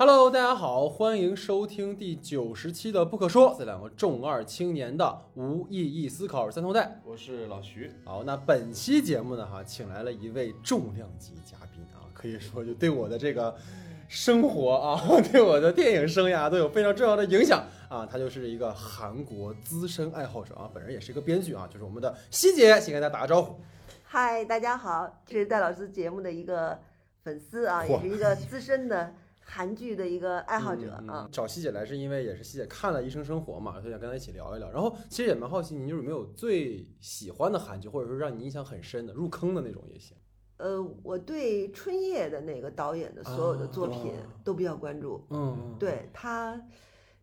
Hello，大家好，欢迎收听第九十期的《不可说》，这两个重二青年的无意义思考三头带。我是老徐。好，那本期节目呢，哈，请来了一位重量级嘉宾啊，可以说就对我的这个生活啊，对我的电影生涯都有非常重要的影响啊。他就是一个韩国资深爱好者啊，本人也是一个编剧啊，就是我们的希姐，先跟大家打个招呼。嗨，大家好，这是戴老师节目的一个粉丝啊，也是一个资深的韩剧的一个爱好者嗯嗯啊。找希姐来是因为也是希姐看了《一生生活》嘛，所以想跟她一起聊一聊。然后其实也蛮好奇，你有没有最喜欢的韩剧，或者说让你印象很深的、入坑的那种也行。呃，我对春夜的那个导演的所有的作品啊都比较关注，嗯，对他，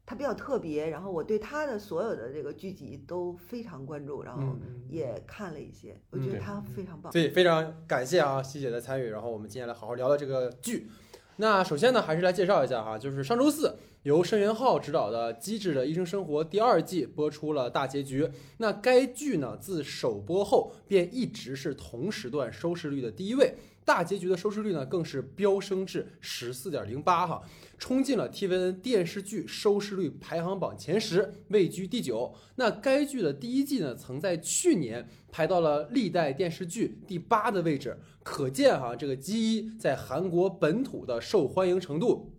他比较特别，然后我对他的所有的这个剧集都非常关注，然后嗯，也看了一些，我觉嗯得他非常棒。所以非常感谢啊，西姐的参与。然后我们接下来好好聊聊这个剧。那首先呢，还是来介绍一下哈，就是上周四由申元浩执导的《机智的医生生活》第二季播出了大结局。那该剧呢，自首播后便一直是同时段收视率的第一位，大结局的收视率呢更是飙升至十四点零八哈，冲进了 TVN 电视剧收视率排行榜前十，位居第九。那该剧的第一季呢，曾在去年排到了历代电视剧第八的位置，可见哈这个《机一》在韩国本土的受欢迎程度。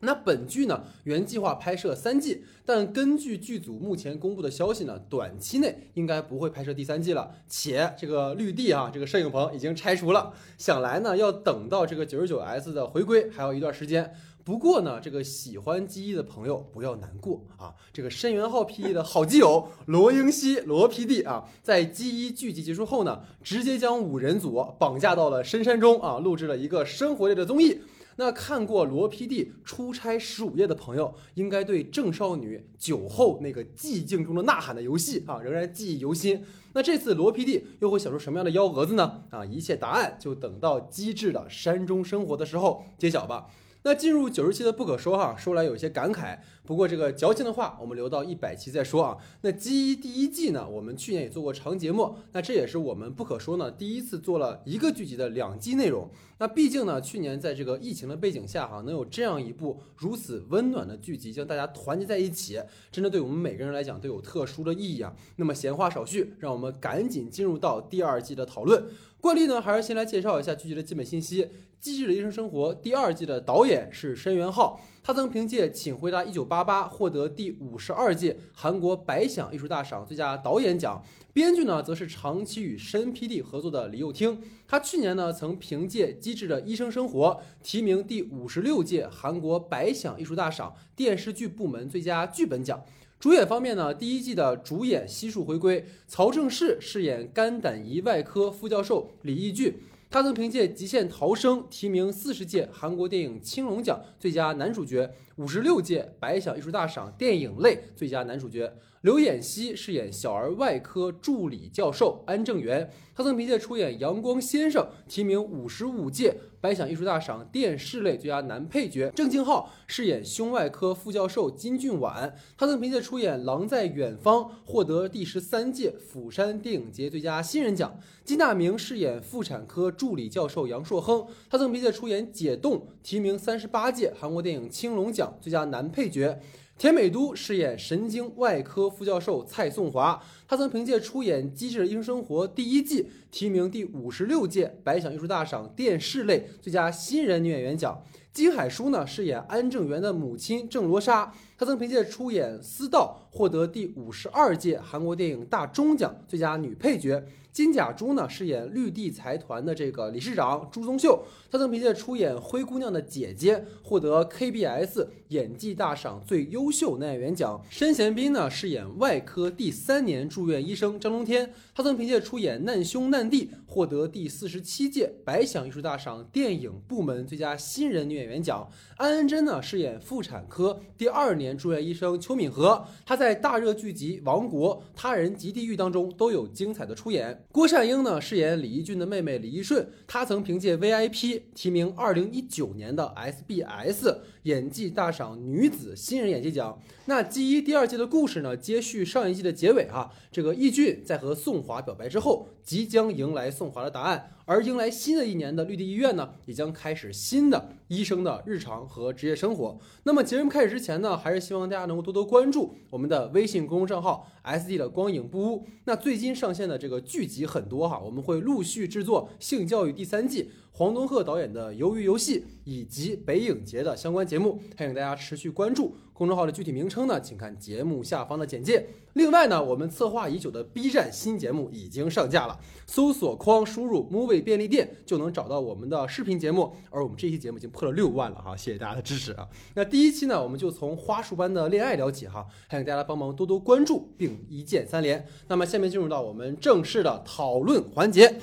那本剧呢，原计划拍摄三季，但根据剧组目前公布的消息呢，短期内应该不会拍摄第三季了。且这个绿地啊，这个摄影棚已经拆除了，想来呢要等到这个九十九 S 的回归还有一段时间。不过呢，这个喜欢机一的朋友不要难过啊！这个申元浩 P.E 的好基友罗英熙罗 PD 啊，在机一剧集结束后呢，直接将五人组绑架到了深山中啊，录制了一个生活类的综艺。那看过罗 PD 出差十五夜的朋友，应该对郑少女酒后那个寂静中的呐喊的游戏啊，仍然记忆犹新。那这次罗 PD 又会想出什么样的幺蛾子呢？啊，一切答案就等到机智的山中生活的时候揭晓吧。那进入九十期的不可说哈，说来有些感慨，不过这个矫情的话我们留到一百期再说啊。那机一第一季呢，我们去年也做过长节目，那这也是我们不可说呢第一次做了一个剧集的两季内容。那毕竟呢，去年在这个疫情的背景下哈，能有这样一部如此温暖的剧集将大家团结在一起，真的对我们每个人来讲都有特殊的意义啊。那么闲话少叙，让我们赶紧进入到第二季的讨论。惯例呢，还是先来介绍一下剧集的基本信息。《机智的医生生活》第二季的导演是申元浩，他曾凭借《请回答一九八八》获得第五十二届韩国百想艺术大赏最佳导演奖。编剧呢，则是长期与申 PD 合作的李幼听。他去年呢，曾凭借《机智的医生生活》提名第五十六届韩国百想艺术大赏电视剧部门最佳剧本奖。主演方面呢，第一季的主演悉数回归，曹正奭饰演肝胆胰外科副教授李义俊。他曾凭借《极限逃生》提名四十届韩国电影青龙奖最佳男主角，五十六届百想艺术大赏电影类最佳男主角。刘演熙饰演小儿外科助理教授安正元，他曾凭借出演《阳光先生》提名五十五届百想艺术大赏电视类最佳男配角。郑敬浩饰演胸外科副教授金俊晚，他曾凭借出演《狼在远方》获得第十三届釜山电影节最佳新人奖。金大明饰演妇产科助理教授杨硕亨，他曾凭借出演《解冻》提名三十八届韩国电影青龙奖最佳男配角。田美都饰演神经外科副教授蔡颂华，他曾凭借出演《机智的医生生活》第一季提名第五十六届百想艺术大赏电视类最佳新人女演员奖。金海淑呢饰演安正元的母亲郑罗莎，她曾凭借出演《私道》获得第五十二届韩国电影大钟奖最佳女配角。金甲洙呢饰演绿地财团的这个理事长朱宗秀，她曾凭借出演《灰姑娘的姐姐》获得 KBS 演技大赏最优秀男演员奖。申贤斌呢饰演外科第三年住院医生张中天，他曾凭借出演《难兄难弟》获得第四十七届百想艺术大赏电影部门最佳新人女演员奖。安恩珍呢饰演妇产科第二年住院医生邱敏和，她在大热剧集《王国》《他人及地狱》当中都有精彩的出演。郭善英呢饰演李义俊的妹妹李义顺，她曾凭借《VIP》提名二零一九年的 SBS 演技大赏女子新人演技奖。那《季一》第二季的故事呢，接续上一季的结尾哈、这个义俊在和宋华表白之后，即将迎来宋华的答案。而迎来新的一年的绿地医院呢，也将开始新的医生的日常和职业生活。那么节目开始之前呢，还是希望大家能够多多关注我们的微信公众账号 “SD 的光影不污”。那最近上线的这个剧集很多哈，我们会陆续制作《性教育》第三季。黄东赫导演的《鱿鱼游戏》以及北影节的相关节目，欢迎大家持续关注。公众号的具体名称呢，请看节目下方的简介。另外呢，我们策划已久的 B 站新节目已经上架了，搜索框输入 “movie 便利店”就能找到我们的视频节目。而我们这期节目已经破了六万了哈，谢谢大家的支持啊！那第一期呢，我们就从花束般的恋爱聊起哈，还请大家帮忙多多关注并一键三连。那么下面进入到我们正式的讨论环节。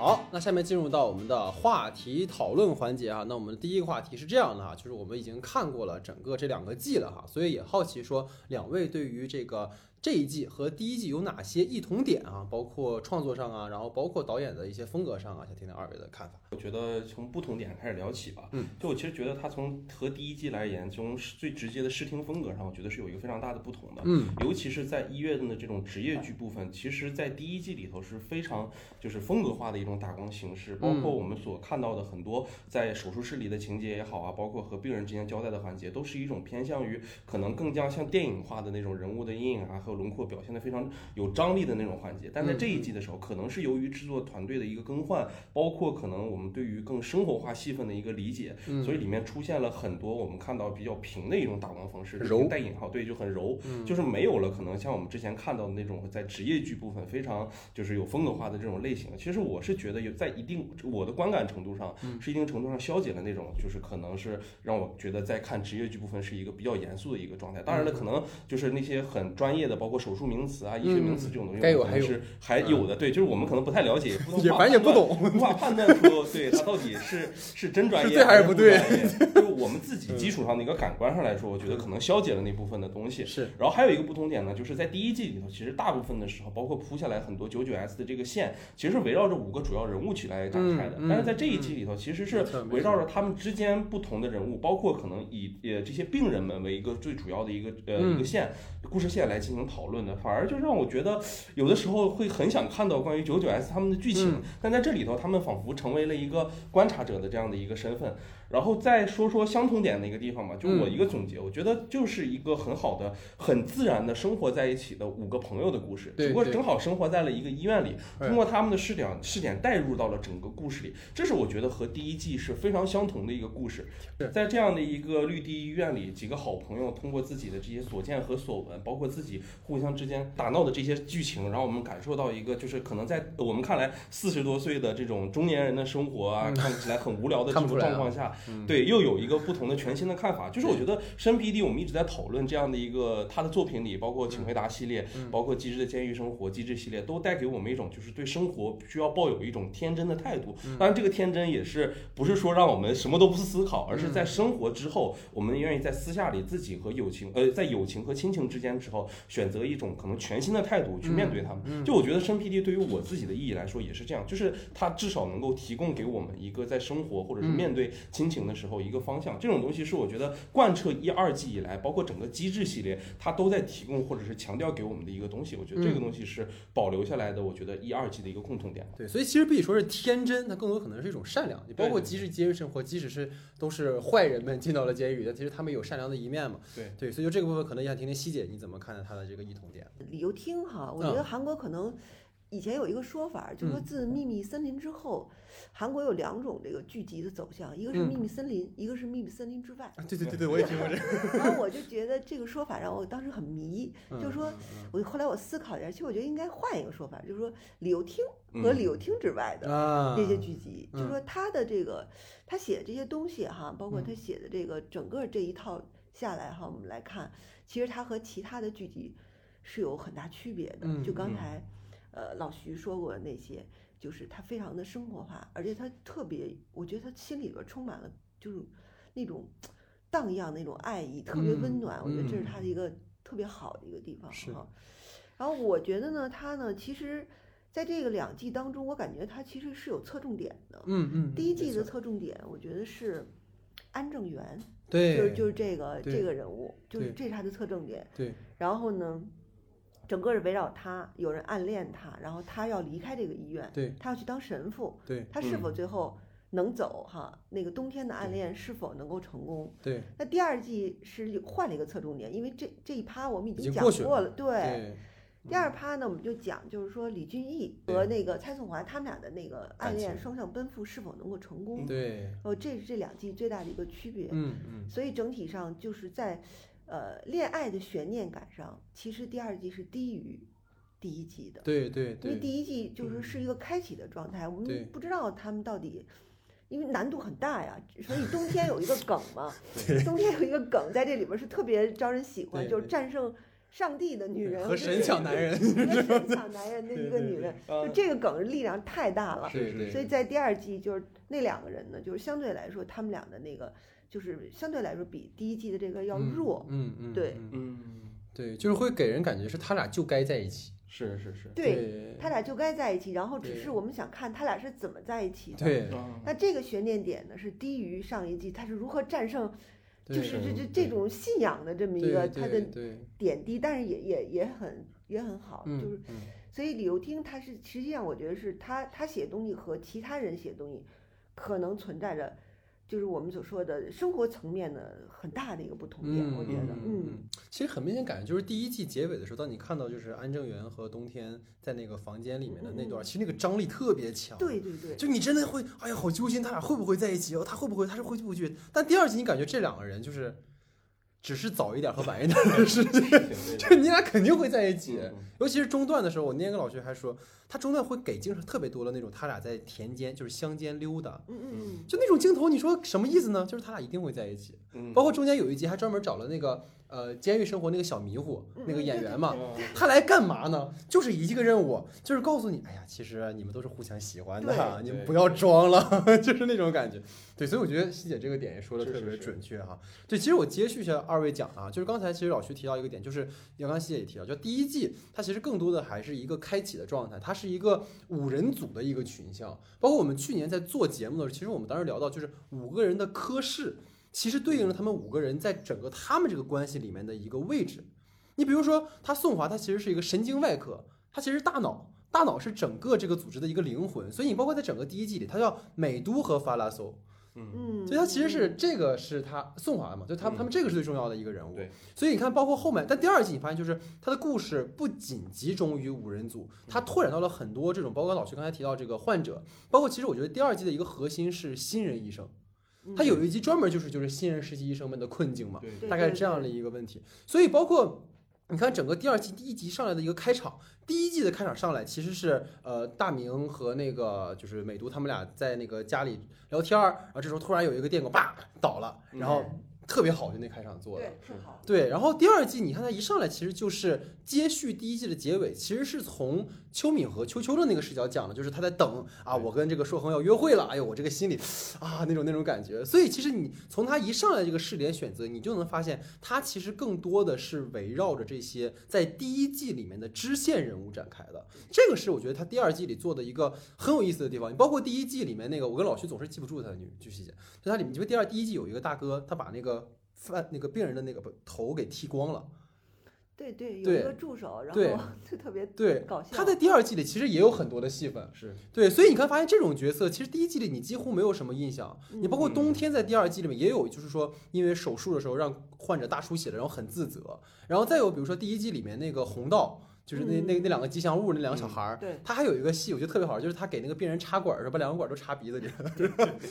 好，那下面进入到我们的话题讨论环节啊。那我们第一个话题是这样的哈，就是我们已经看过了整个这两个季了哈，所以也好奇说两位对于这个。这一季和第一季有哪些异同点啊？包括创作上啊，然后包括导演的一些风格上啊，想听听二位的看法。我觉得从不同点开始聊起吧。嗯，就我其实觉得它从和第一季来言，从最直接的视听风格上，我觉得是有一个非常大的不同的。嗯，尤其是在医院的这种职业剧部分，其实在第一季里头是非常就是风格化的一种打光形式，包括我们所看到的很多在手术室里的情节也好啊，包括和病人之间交代的环节，都是一种偏向于可能更加像电影化的那种人物的阴影啊和轮廓表现的非。非常有张力的那种环节，但在这一季的时候，可能是由于制作团队的一个更换，包括可能我们对于更生活化戏份的一个理解，所以里面出现了很多我们看到比较平的一种打光方式，柔带引号，对，就很柔，就是没有了可能像我们之前看到的那种在职业剧部分非常就是有风格化的这种类型。其实我是觉得有在一定我的观感程度上，是一定程度上消解了那种就是可能是让我觉得在看职业剧部分是一个比较严肃的一个状态。当然了，可能就是那些很专业的，包括手术名词。啊，医学名词这种东西，该有还是还有的，对，就是我们可能不太了解，也反正也不懂，无法判断说，对他到底是是真专业还是不对。就我们自己基础上的一个感官上来说，我觉得可能消解了那部分的东西。是。然后还有一个不同点呢，就是在第一季里头，其实大部分的时候，包括铺下来很多九九 S 的这个线，其实是围绕着五个主要人物起来展开的。但是在这一季里头，其实是围绕着他们之间不同的人物，包括可能以呃这些病人们为一个最主要的一个呃一个线故事线来进行讨论的，反而就让我觉得。有的时候会很想看到关于九九 S 他们的剧情，但在这里头，他们仿佛成为了一个观察者的这样的一个身份。然后再说说相同点的一个地方吧，就我一个总结，我觉得就是一个很好的、很自然的生活在一起的五个朋友的故事，只不过正好生活在了一个医院里，通过他们的视点视点带入到了整个故事里，这是我觉得和第一季是非常相同的一个故事。在这样的一个绿地医院里，几个好朋友通过自己的这些所见和所闻，包括自己互相之间打闹的这些剧情，让我们感受到一个就是可能在我们看来四十多岁的这种中年人的生活啊，看起来很无聊的这种状况下。对，又有一个不同的全新的看法，就是我觉得申 PD，我们一直在讨论这样的一个他的作品里，包括请回答系列，包括机智的监狱生活、机智系列，都带给我们一种就是对生活需要抱有一种天真的态度。当然，这个天真也是不是说让我们什么都不思考，而是在生活之后，我们愿意在私下里自己和友情，呃，在友情和亲情之间之后，选择一种可能全新的态度去面对他们。就我觉得申 PD 对于我自己的意义来说也是这样，就是他至少能够提供给我们一个在生活或者是面对亲情的时候。一个方向，这种东西是我觉得贯彻一二季以来，包括整个机制系列，它都在提供或者是强调给我们的一个东西。我觉得这个东西是保留下来的。我觉得一二季的一个共同点。对，所以其实比说是天真，它更多可能是一种善良。你包括机制监狱生活，即使是都是坏人们进到了监狱，但其实他们有善良的一面嘛。对对，所以就这个部分，可能想听听希姐你怎么看待他的这个异同点。理由听哈，我觉得韩国可能以前有一个说法，就是说自秘密森林之后。韩国有两种这个剧集的走向，一个是秘密森林，一个是秘密森林之外。对对对 对，我也听过这个。然后我就觉得这个说法让我当时很迷，就是说，我后来我思考一下，其实我觉得应该换一个说法，就是说理由厅和理由厅之外的这些剧集，就是说他的这个他写的这些东西哈，包括他写的这个整个这一套下来哈，我们来看，其实他和其他的剧集是有很大区别的。就刚才呃老徐说过的那些。就是他非常的生活化，而且他特别，我觉得他心里边充满了就是那种荡漾那种爱意，特别温暖。我觉得这是他的一个特别好的一个地方哈。然后我觉得呢，他呢，其实在这个两季当中，我感觉他其实是有侧重点的。嗯嗯。第一季的侧重点，我觉得是安正元，对，就是就是这个这个人物，就是这是他的侧重点。对。然后呢？整个是围绕他，有人暗恋他，然后他要离开这个医院，对，他要去当神父，对，他是否最后能走哈？那个冬天的暗恋是否能够成功？对。那第二季是换了一个侧重点，因为这这一趴我们已经讲过了，对。第二趴呢，我们就讲，就是说李俊毅和那个蔡颂华他们俩的那个暗恋双向奔赴是否能够成功？对，哦，这是这两季最大的一个区别。嗯嗯。所以整体上就是在，呃，恋爱的悬念感上，其实第二季是低于第一季的。对对对。因为第一季就是是一个开启的状态，我们不知道他们到底，因为难度很大呀。所以冬天有一个梗嘛，冬天有一个梗在这里边是特别招人喜欢，就是战胜。上帝的女人和神抢男人，和神抢男人的一个女人，就这个梗力量太大了。所以在第二季，就是那两个人呢，就是相对来说，他们俩的那个，就是相对来说比第一季的这个要弱。嗯嗯。对。嗯。对，就是会给人感觉是他俩就该在一起。是是是。对他俩就该在一起，然后只是我们想看他俩是怎么在一起的。对。那这个悬念点呢，是低于上一季，他是如何战胜？就是这这这种信仰的这么一个他的点滴，但是也也也很也很好，就是，所以李幼听他是实际上我觉得是他他写东西和其他人写东西可能存在着。就是我们所说的生活层面的很大的一个不同点，我觉得，嗯，其实很明显感觉就是第一季结尾的时候，当你看到就是安正元和冬天在那个房间里面的那段，其实那个张力特别强，对对对，就你真的会，哎呀，好揪心，他俩会不会在一起哦？他会不会？他是会不会？但第二季你感觉这两个人就是。只是早一点和晚一点的事情，就你俩肯定会在一起。尤其是中段的时候，我那天跟老徐还说，他中段会给镜头特别多的那种，他俩在田间就是乡间溜达，嗯嗯嗯，就那种镜头，你说什么意思呢？就是他俩一定会在一起。包括中间有一集还专门找了那个。呃，监狱生活那个小迷糊那个演员嘛，他来干嘛呢？就是一个任务，就是告诉你，哎呀，其实你们都是互相喜欢的，你们不要装了，就是那种感觉。对，所以我觉得西姐这个点也说的特别准确哈。对，其实我接续一下二位讲啊，就是刚才其实老徐提到一个点，就是刚刚西姐也提到，就第一季它其实更多的还是一个开启的状态，它是一个五人组的一个群像，包括我们去年在做节目的时候，其实我们当时聊到就是五个人的科室。其实对应了他们五个人在整个他们这个关系里面的一个位置。你比如说，他宋华，他其实是一个神经外科，他其实大脑，大脑是整个这个组织的一个灵魂。所以你包括在整个第一季里，他叫美都和法拉索，嗯，所以他其实是这个是他宋华嘛，就他们他们这个是最重要的一个人物。对，所以你看，包括后面，但第二季你发现就是他的故事不仅集中于五人组，他拓展到了很多这种，包括老徐刚才提到这个患者，包括其实我觉得第二季的一个核心是新人医生。他有一集专门就是就是新人实习医生们的困境嘛，大概是这样的一个问题。所以包括你看整个第二季第一集上来的一个开场，第一季的开场上来其实是呃大明和那个就是美都他们俩在那个家里聊天儿，然后这时候突然有一个电狗叭倒了，然后。特别好，就那开场做的，对，好。对，然后第二季你看他一上来，其实就是接续第一季的结尾，其实是从邱敏和秋秋的那个视角讲的，就是他在等啊，我跟这个硕恒要约会了，哎呦，我这个心里啊那种那种感觉。所以其实你从他一上来这个试点选择，你就能发现他其实更多的是围绕着这些在第一季里面的支线人物展开的。这个是我觉得他第二季里做的一个很有意思的地方。你包括第一季里面那个，我跟老徐总是记不住他的女剧细节，就他里面，因为第二第一季有一个大哥，他把那个。犯那个病人的那个头给剃光了，对对，有一个助手，然后 就特别对搞笑。他在第二季里其实也有很多的戏份，是对，所以你看发现这种角色，其实第一季里你几乎没有什么印象。你包括冬天在第二季里面也有，就是说因为手术的时候让患者大出血了，然后很自责。然后再有比如说第一季里面那个红道。就是那那那两个吉祥物，那两个小孩儿，他还有一个戏，我觉得特别好，就是他给那个病人插管儿时候，把两个管儿都插鼻子里了，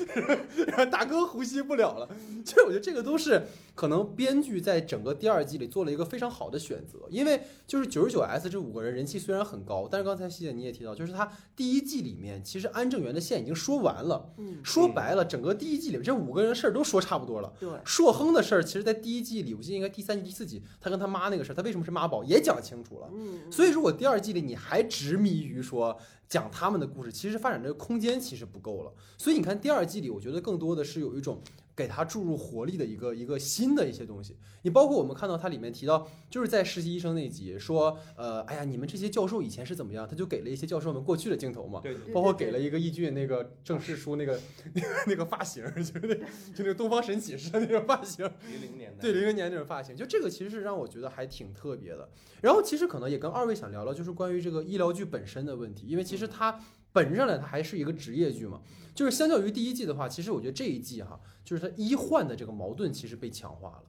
然后大哥呼吸不了了。其实我觉得这个都是可能编剧在整个第二季里做了一个非常好的选择，因为就是九十九 S 这五个人人气虽然很高，但是刚才西姐你也提到，就是他第一季里面其实安正元的线已经说完了，嗯说白了，整个第一季里面这五个人的事儿都说差不多了。对，硕亨的事儿，其实在第一季里，我记得应该第三季、第四季，他跟他妈那个事儿，他为什么是妈宝也讲清楚了。嗯。所以，如果第二季里你还执迷于说讲他们的故事，其实发展这个空间其实不够了。所以你看第二季里，我觉得更多的是有一种给他注入活力的一个一个新的一些东西。你包括我们看到它里面提到，就是在实习医生那集说，呃，哎呀，你们这些教授以前是怎么样？他就给了一些教授们过去的镜头嘛，对，包括给了一个易俊那个正式书那个那个发型，就是那就那个东方神起似的那种发型，零零年对零零年那种发型，就这个其实是让我觉得还挺特别的。然后其实可能也跟二位想聊聊，就是关于这个医疗剧本身的问题，因为其实它本质上来它还是一个职业剧嘛，就是相较于第一季的话，其实我觉得这一季哈，就是他医患的这个矛盾其实被强化了。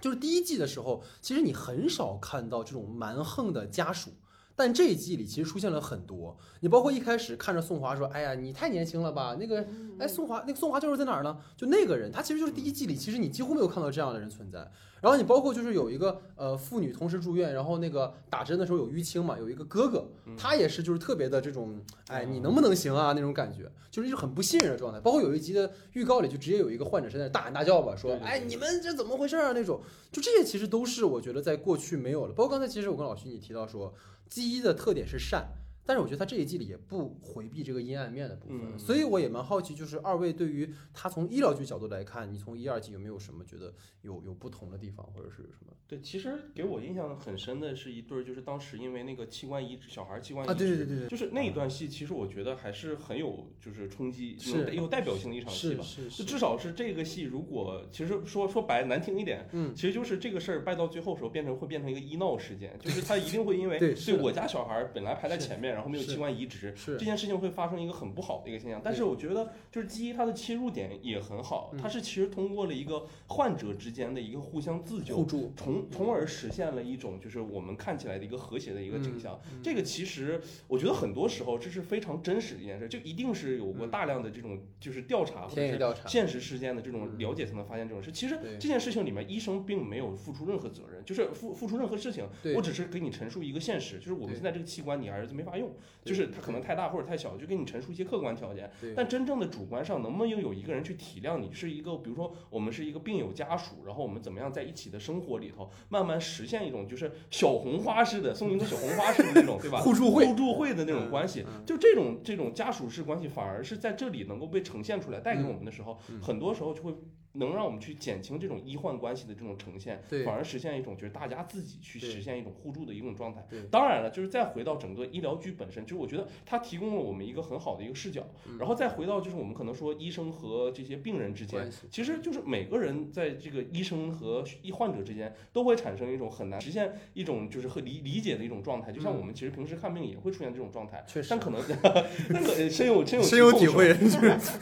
就是第一季的时候，其实你很少看到这种蛮横的家属，但这一季里其实出现了很多。你包括一开始看着宋华说：“哎呀，你太年轻了吧？”那个，哎，宋华，那个宋华教授在哪儿呢？就那个人，他其实就是第一季里，其实你几乎没有看到这样的人存在。然后你包括就是有一个呃妇女同时住院，然后那个打针的时候有淤青嘛，有一个哥哥，他也是就是特别的这种，哎，你能不能行啊那种感觉，就是一种很不信任的状态。包括有一集的预告里就直接有一个患者是在大喊大叫吧，说，哎，你们这怎么回事啊那种，就这些其实都是我觉得在过去没有了。包括刚才其实我跟老徐你提到说鸡的特点是善。但是我觉得他这一季里也不回避这个阴暗面的部分，所以我也蛮好奇，就是二位对于他从医疗剧角度来看，你从一二季有没有什么觉得有有不同的地方，或者是什么？对，其实给我印象很深的是一对儿，就是当时因为那个器官移植，小孩器官移植，啊，对对对对，就是那一段戏，其实我觉得还是很有就是冲击，是有代表性的一场戏吧。是是，就至少是这个戏，如果其实说说白难听一点，嗯，其实就是这个事儿败到最后时候变成会变成一个医闹事件，就是他一定会因为对我家小孩本来排在前面，然后没有器官移植。是这件事情会发生一个很不好的一个现象，但是我觉得就是基于它的切入点也很好，它是其实通过了一个患者之间的一个互相自救，互助，从从而实现了一种就是我们看起来的一个和谐的一个景象。这个其实我觉得很多时候这是非常真实的一件事，就一定是有过大量的这种就是调查或者是现实事件的这种了解才能发现这种事。其实这件事情里面医生并没有付出任何责任，就是付付出任何事情，我只是给你陈述一个现实，就是我们现在这个器官你儿子没法用，就是他。可能太大或者太小，就给你陈述一些客观条件。但真正的主观上，能不能有一个人去体谅你？是一个，比如说我们是一个病友家属，然后我们怎么样在一起的生活里头，慢慢实现一种就是小红花式的送一个小红花式的那种，对吧？互助会、互助会的那种关系，就这种这种家属式关系，反而是在这里能够被呈现出来，带给我们的时候，很多时候就会。能让我们去减轻这种医患关系的这种呈现，反而实现一种就是大家自己去实现一种互助的一种状态。当然了，就是再回到整个医疗剧本身，就是我觉得它提供了我们一个很好的一个视角。然后再回到就是我们可能说医生和这些病人之间，其实就是每个人在这个医生和医患者之间都会产生一种很难实现一种就是和理理解的一种状态。就像我们其实平时看病也会出现这种状态，但可能 那个深有深有深有体会。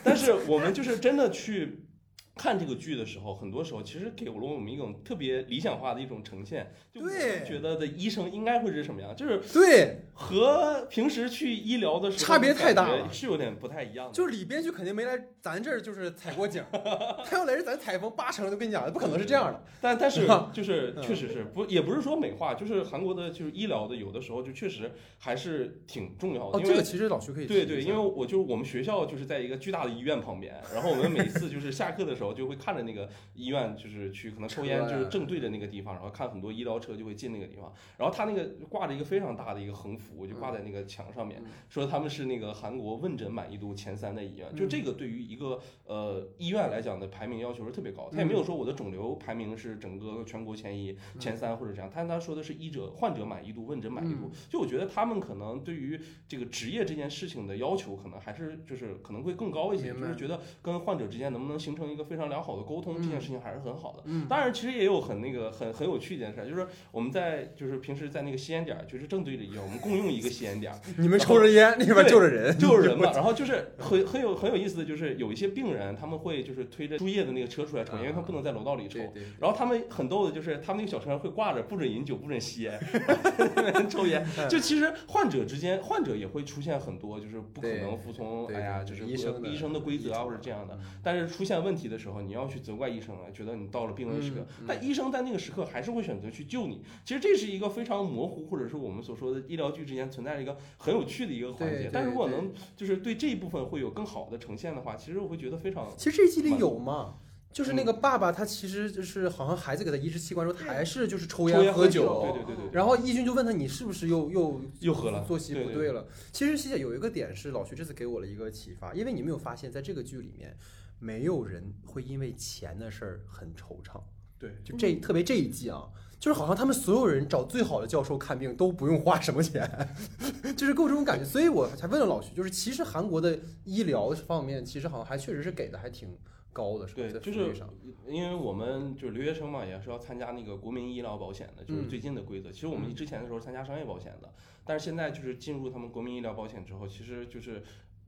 但是我们就是真的去。看这个剧的时候，很多时候其实给了我们一种特别理想化的一种呈现。对，觉得的医生应该会是什么样？就是对，和平时去医疗的时候差别太大了，是有点不太一样的。就是李编剧肯定没来咱这儿，就是采过景，他要来这咱采风八成，都跟你讲，不可能是这样的。但但是 就是确实是不，也不是说美化，就是韩国的，就是医疗的，有的时候就确实还是挺重要的。哦，这个其实老徐可以对对，因为我就我们学校就是在一个巨大的医院旁边，然后我们每次就是下课的时候就会看着那个医院，就是去可能抽烟，就是正对着那个地方，然后看很多医疗车就会进那个地方。然后他那个挂着一个非常大的一个横幅，就挂在那个墙上面，说他们是那个韩国问诊满意度前三的医院。就这个对于一个呃医院来讲的排名要求是特别高。他也没有说我的肿瘤排名是整个全国前一、前三或者这样。他他说的是医者患者满意度、问诊满意度。就我觉得他们可能对于这个职业这件事情的要求，可能还是就是可能会更高一些。就是觉得跟患者之间能不能形成一个非常良好的沟通，这件事情还是很好的。当然，其实也有很那个很很有趣一件事，就是我们在。就是平时在那个吸烟点儿，就是正对着医院，我们共用一个吸烟点儿。你们抽着烟，那边就着人，就着人嘛。然后就是很很有很有意思的就是有一些病人，他们会就是推着输液的那个车出来抽烟，因为他不能在楼道里抽。然后他们很逗的就是，他们那个小车上会挂着不准饮酒、不准吸烟，抽烟。就其实患者之间，患者也会出现很多就是不可能服从，哎呀，就是医生医生的规则啊，或者这样的。但是出现问题的时候，你要去责怪医生啊，觉得你到了病危时刻，但医生在那个时刻还是会选择去救你。其实这是。一个非常模糊，或者是我们所说的医疗剧之间存在着一个很有趣的一个环节。但如果能就是对这一部分会有更好的呈现的话，其实我会觉得非常。其实这一季里有嘛？就是那个爸爸，他其实就是好像孩子给他移植器官时候，他还是就是抽烟喝酒。对对对对。然后义军就问他：“你是不是又又又喝了？作息不对了？”其实西姐有一个点是老徐这次给我了一个启发，因为你没有发现，在这个剧里面。没有人会因为钱的事儿很惆怅。对，就这特别这一季啊，就是好像他们所有人找最好的教授看病都不用花什么钱，就是给我这种感觉。所以我才问了老徐，就是其实韩国的医疗方面，其实好像还确实是给的还挺高的，是吧？对，就是因为我们就是留学生嘛，也是要参加那个国民医疗保险的，就是最近的规则。其实我们之前的时候参加商业保险的，但是现在就是进入他们国民医疗保险之后，其实就是。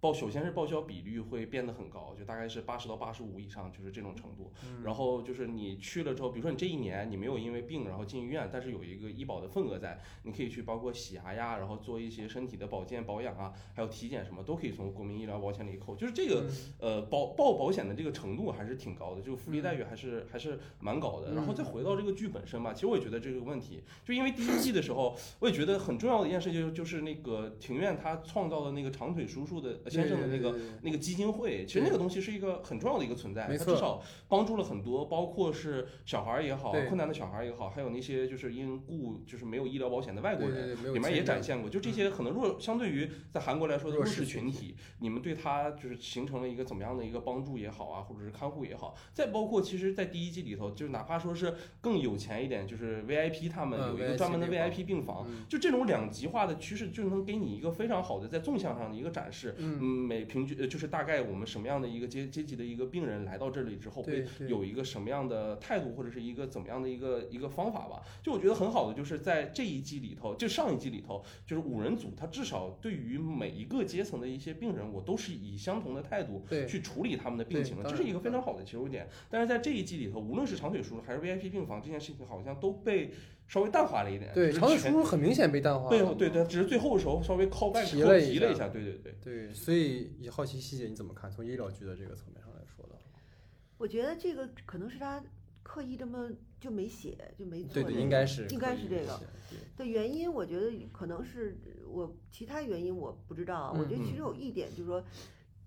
报首先是报销比率会变得很高，就大概是八十到八十五以上，就是这种程度。然后就是你去了之后，比如说你这一年你没有因为病然后进医院，但是有一个医保的份额在，你可以去包括洗牙呀，然后做一些身体的保健保养啊，还有体检什么都可以从国民医疗保险里扣。就是这个呃保报保险的这个程度还是挺高的，就福利待遇还是还是蛮高的。然后再回到这个剧本身吧，其实我也觉得这个问题，就因为第一季的时候，我也觉得很重要的一件事就就是那个庭院他创造的那个长腿叔叔的。先生的那个那个基金会，其实那个东西是一个很重要的一个存在，它至少帮助了很多，包括是小孩也好，困难的小孩也好，还有那些就是因故就是没有医疗保险的外国人，里面也展现过，就这些可能弱相对于在韩国来说的弱势群体，你们对他就是形成了一个怎么样的一个帮助也好啊，或者是看护也好，再包括其实，在第一季里头，就是哪怕说是更有钱一点，就是 VIP 他们有一个专门的 VIP 病房，就这种两极化的趋势，就能给你一个非常好的在纵向上的一个展示。嗯，每平均呃，就是大概我们什么样的一个阶阶级的一个病人来到这里之后，会有一个什么样的态度，或者是一个怎么样的一个一个方法吧。就我觉得很好的，就是在这一季里头，就上一季里头，就是五人组，他至少对于每一个阶层的一些病人，我都是以相同的态度去处理他们的病情的，这是一个非常好的切入点。但是在这一季里头，无论是长腿叔还是 VIP 病房这件事情，好像都被。稍微淡化了一点，对，长腿叔叔很明显被淡化，对对对，只是最后的时候稍微靠外提了一下，对对对对，所以也好奇细节你怎么看？从医疗剧的这个层面上来说的，我觉得这个可能是他刻意这么就没写就没做，对对，应该是应该是这个的原因，我觉得可能是我其他原因我不知道，我觉得其实有一点就是说。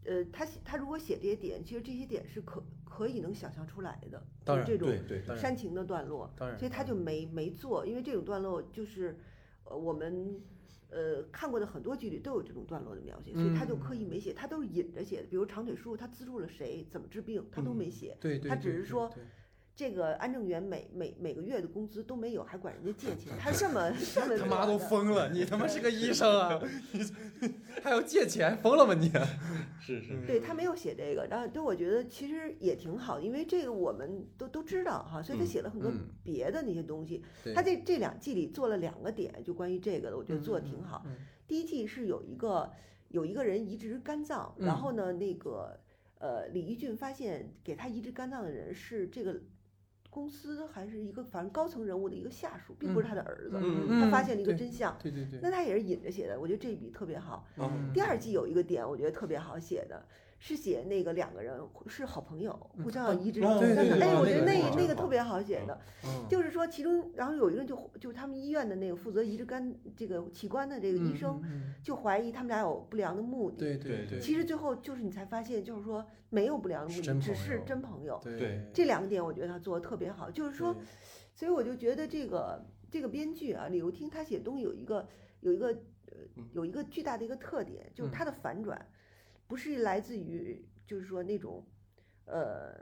呃，他写他如果写这些点，其实这些点是可可以能想象出来的，就是这种煽情的段落，所以他就没没做，因为这种段落就是呃我们呃看过的很多剧里都有这种段落的描写，所以他就刻意没写，他都是引着写的，比如长腿叔他资助了谁，怎么治病，他都没写，他只是说。这个安正元每每每个月的工资都没有，还管人家借钱，他这么他妈都疯了！你他妈是个医生啊，你还要借钱，疯了吗你？是是。对他没有写这个，然后对我觉得其实也挺好，因为这个我们都都知道哈，所以他写了很多别的那些东西。他这这两季里做了两个点，就关于这个的，我觉得做的挺好。第一季是有一个有一个人移植肝脏，然后呢，那个呃李一俊发现给他移植肝脏的人是这个。公司还是一个反正高层人物的一个下属，并不是他的儿子。他发现了一个真相。对对对。那他也是引着写的，我觉得这一笔特别好。第二季有一个点，我觉得特别好写的。是写那个两个人是好朋友，互相要移植。对对对。哎，我觉得那那个特别好写的，就是说其中，然后有一个人就就是他们医院的那个负责移植肝这个器官的这个医生，就怀疑他们俩有不良的目的。对对对。其实最后就是你才发现，就是说没有不良的目的，只是真朋友。对。这两个点我觉得他做的特别好，就是说，所以我就觉得这个这个编剧啊，李幼听他写东西有一个有一个呃有一个巨大的一个特点，就是他的反转。不是来自于，就是说那种，呃，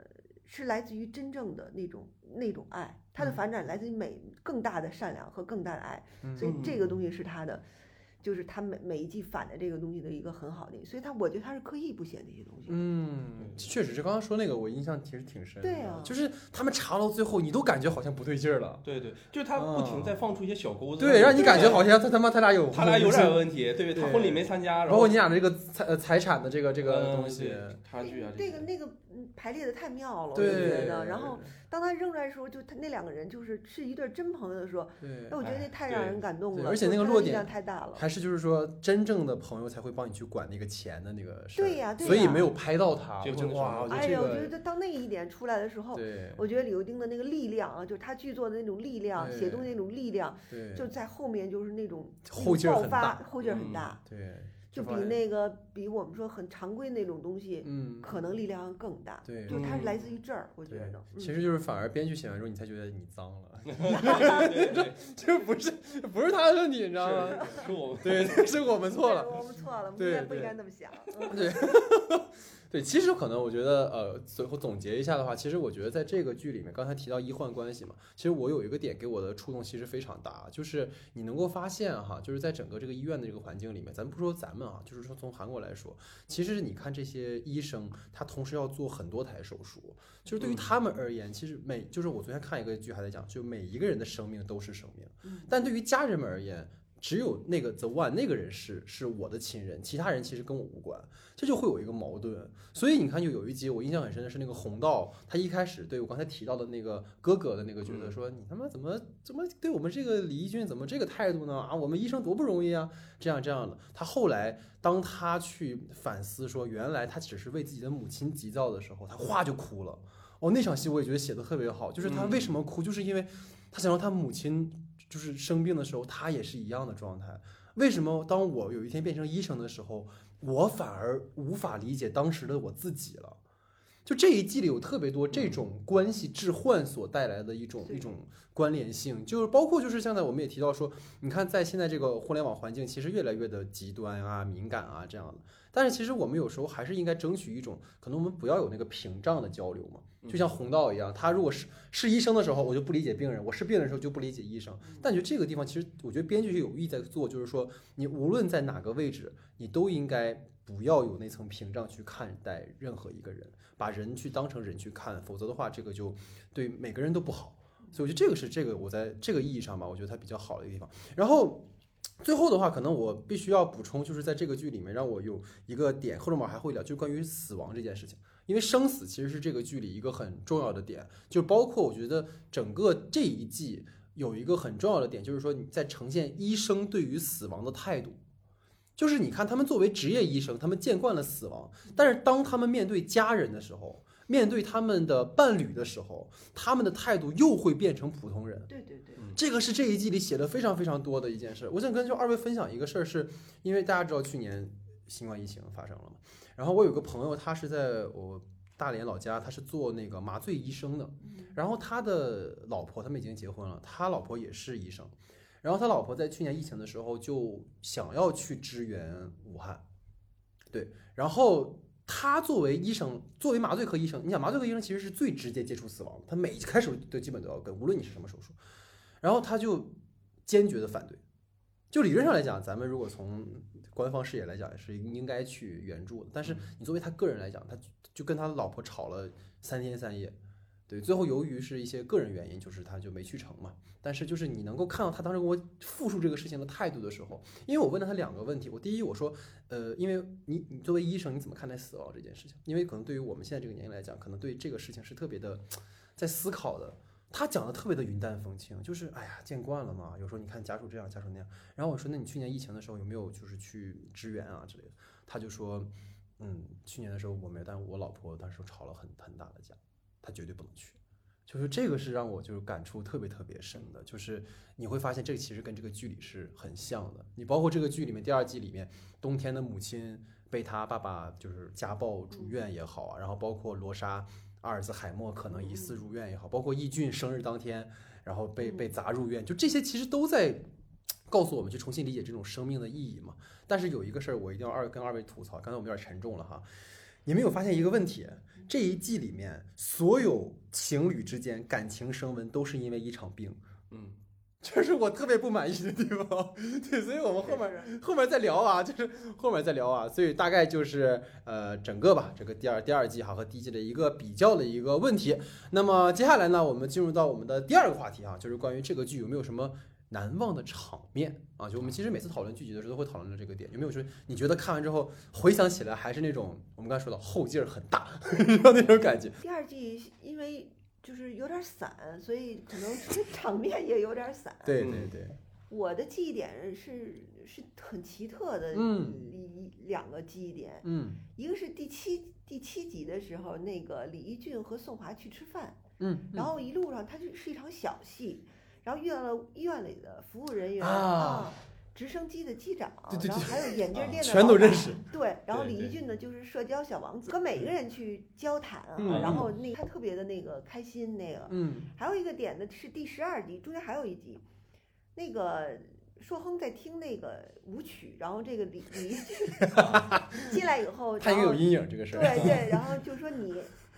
是来自于真正的那种那种爱，它的反转来自于美更大的善良和更大的爱，所以这个东西是他的。就是他每每一季反的这个东西的一个很好的，所以他我觉得他是刻意不写那些东西。嗯，确实是刚刚说那个，我印象其实挺深。对啊，就是他们查到最后，你都感觉好像不对劲儿了。对对，就是他不停在放出一些小钩子，对，让你感觉好像他他妈他俩有他俩有点问题。对，他婚礼没参加，包括你俩的这个财财产的这个这个东西差距啊，这个那个排列的太妙了，我觉得。然后。当他扔出来的时候，就他那两个人就是是一对真朋友的时候，那我觉得那太让人感动了。而且那个落点太大了，还是就是说真正的朋友才会帮你去管那个钱的那个事对呀，所以没有拍到他。哇，哎呀，我觉得当那一点出来的时候，我觉得李幼丁的那个力量啊，就是他剧作的那种力量，写东西那种力量，就在后面就是那种后劲爆发，后劲很大。对。就比那个比我们说很常规那种东西，嗯，可能力量更大。对，就它是来自于这儿，我觉得。其实就是反而编剧写完之后，你才觉得你脏了。这这不是不是他的问题，你知道吗？是我们对，是我们错了。我们错了，不应该不应该那么想。对。对，其实可能我觉得，呃，最后总结一下的话，其实我觉得在这个剧里面，刚才提到医患关系嘛，其实我有一个点给我的触动其实非常大，就是你能够发现哈，就是在整个这个医院的这个环境里面，咱不说咱们啊，就是说从韩国来说，其实你看这些医生，他同时要做很多台手术，就是对于他们而言，其实每就是我昨天看一个剧还在讲，就每一个人的生命都是生命，但对于家人们而言。只有那个 the one 那个人是是我的亲人，其他人其实跟我无关，这就会有一个矛盾。所以你看，就有一集我印象很深的是那个红道，他一开始对我刚才提到的那个哥哥的那个角色说：“你他妈怎么怎么对我们这个李义军怎么这个态度呢？啊，我们医生多不容易啊！这样这样的。”他后来当他去反思说，原来他只是为自己的母亲急躁的时候，他哗就哭了。哦，那场戏我也觉得写的特别好，就是他为什么哭，就是因为他想让他母亲。就是生病的时候，他也是一样的状态。为什么当我有一天变成医生的时候，我反而无法理解当时的我自己了？就这一季里有特别多这种关系置换所带来的一种一种关联性，就是包括就是现在我们也提到说，你看在现在这个互联网环境，其实越来越的极端啊、敏感啊这样的。但是其实我们有时候还是应该争取一种，可能我们不要有那个屏障的交流嘛。就像红道一样，他如果是是医生的时候，我就不理解病人；我是病人的时候就不理解医生。但觉得这个地方其实，我觉得编剧是有意在做，就是说你无论在哪个位置，你都应该不要有那层屏障去看待任何一个人，把人去当成人去看，否则的话，这个就对每个人都不好。所以我觉得这个是这个我在这个意义上吧，我觉得它比较好的一个地方。然后最后的话，可能我必须要补充，就是在这个剧里面让我有一个点，后面我还会聊，就关于死亡这件事情。因为生死其实是这个剧里一个很重要的点，就包括我觉得整个这一季有一个很重要的点，就是说你在呈现医生对于死亡的态度，就是你看他们作为职业医生，他们见惯了死亡，但是当他们面对家人的时候，面对他们的伴侣的时候，他们的态度又会变成普通人。对对对，这个是这一季里写的非常非常多的一件事。我想跟就二位分享一个事儿，是因为大家知道去年新冠疫情发生了嘛。然后我有个朋友，他是在我大连老家，他是做那个麻醉医生的。然后他的老婆，他们已经结婚了，他老婆也是医生。然后他老婆在去年疫情的时候就想要去支援武汉，对。然后他作为医生，作为麻醉科医生，你想麻醉科医生其实是最直接接触死亡的，他每开始都基本都要跟，无论你是什么手术。然后他就坚决的反对。就理论上来讲，咱们如果从官方视野来讲，也是应该去援助的。但是你作为他个人来讲，他就跟他老婆吵了三天三夜，对，最后由于是一些个人原因，就是他就没去成嘛。但是就是你能够看到他当时跟我复述这个事情的态度的时候，因为我问了他两个问题，我第一我说，呃，因为你你作为医生你怎么看待死亡这件事情？因为可能对于我们现在这个年龄来讲，可能对这个事情是特别的在思考的。他讲的特别的云淡风轻，就是哎呀，见惯了嘛。有时候你看家属这样，家属那样。然后我说，那你去年疫情的时候有没有就是去支援啊之类的？他就说，嗯，去年的时候我没有，但我老婆当时吵了很很大的架，她绝对不能去。就是这个是让我就是感触特别特别深的，就是你会发现这个其实跟这个剧里是很像的。你包括这个剧里面第二季里面，冬天的母亲被他爸爸就是家暴住院也好啊，然后包括罗莎。阿尔兹海默可能疑似入院也好，包括易俊生日当天，然后被被砸入院，就这些其实都在告诉我们去重新理解这种生命的意义嘛。但是有一个事儿，我一定要二跟二位吐槽，刚才我们有点沉重了哈。你们有发现一个问题？这一季里面所有情侣之间感情升温都是因为一场病。嗯。这是我特别不满意的地方，对，所以我们后面后面再聊啊，就是后面再聊啊，所以大概就是呃整个吧，这个第二第二季哈和第一季的一个比较的一个问题。那么接下来呢，我们进入到我们的第二个话题啊，就是关于这个剧有没有什么难忘的场面啊？就我们其实每次讨论剧集的时候都会讨论到这个点，有没有说你觉得看完之后回想起来还是那种我们刚才说的后劲儿很大 那种感觉？第二季因为。就是有点散，所以可能 场面也有点散。对对对，我的记忆点是是很奇特的，一两个记忆点。嗯，一个是第七第七集的时候，那个李一俊和宋华去吃饭，嗯，然后一路上他就是一场小戏，然后遇到了医院里的服务人员啊。直升机的机长，然后还有眼镜店的全都认识。对，然后李一俊呢，就是社交小王子，和每个人去交谈啊，然后那他特别的那个开心那个。嗯。还有一个点呢，是第十二集中间还有一集，那个硕亨在听那个舞曲，然后这个李李 进来以后，他也有阴影这个事儿。对对，然后就说你。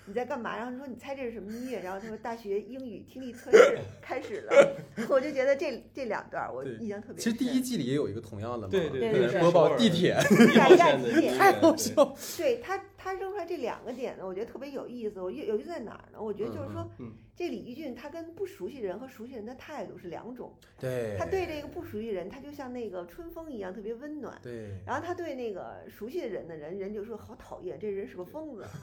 你在干嘛？然后说你猜这是什么音乐？然后他说大学英语听力测试 开始了。我就觉得这这两段我印象特别。其实第一季里也有一个同样的嘛，对对对，播报地铁，太好笑。对他他扔出来这两个点呢，我觉得特别有意思。我有有意思在哪儿呢？我觉得就是说。这李玉俊他跟不熟悉人和熟悉人的态度是两种。对，他对这个不熟悉人，他就像那个春风一样特别温暖。对，然后他对那个熟悉的人的人，人就说好讨厌，这人是个疯子。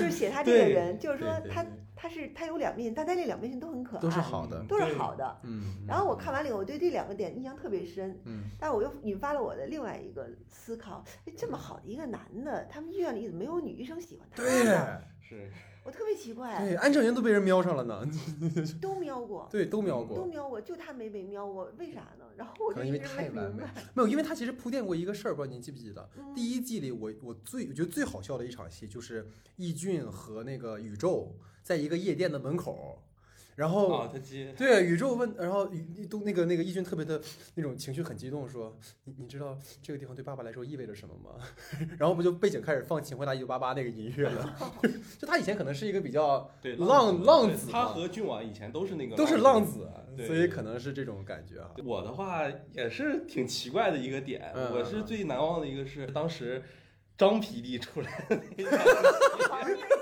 就是写他这个人，就是说他他是他有两面，但他这两面性都很可爱，都是好的，都是好的。嗯。然后我看完了以后，我对这两个点印象特别深。嗯。但我又引发了我的另外一个思考：哎，这么好的一个男的，他们医院里怎么没有女医生喜欢他？对，是。我特别奇怪，对，安正营都被人瞄上了呢，都瞄过，对，都瞄过，都瞄过，就他没被瞄过，为啥呢？然后我就因为太完美，没有，因为他其实铺垫过一个事儿，不知道您记不记得？第一季里，我我最我觉得最好笑的一场戏就是易俊和那个宇宙在一个夜店的门口。然后，他接对宇宙问，然后宇都那个那个义军特别的那种情绪很激动，说你你知道这个地方对爸爸来说意味着什么吗？然后不就背景开始放《请回答一九八八》那个音乐了？就他以前可能是一个比较浪浪子，他和俊婉以前都是那个都是浪子，所以可能是这种感觉啊。我的话也是挺奇怪的一个点，我是最难忘的一个是当时张皮弟出来的那个。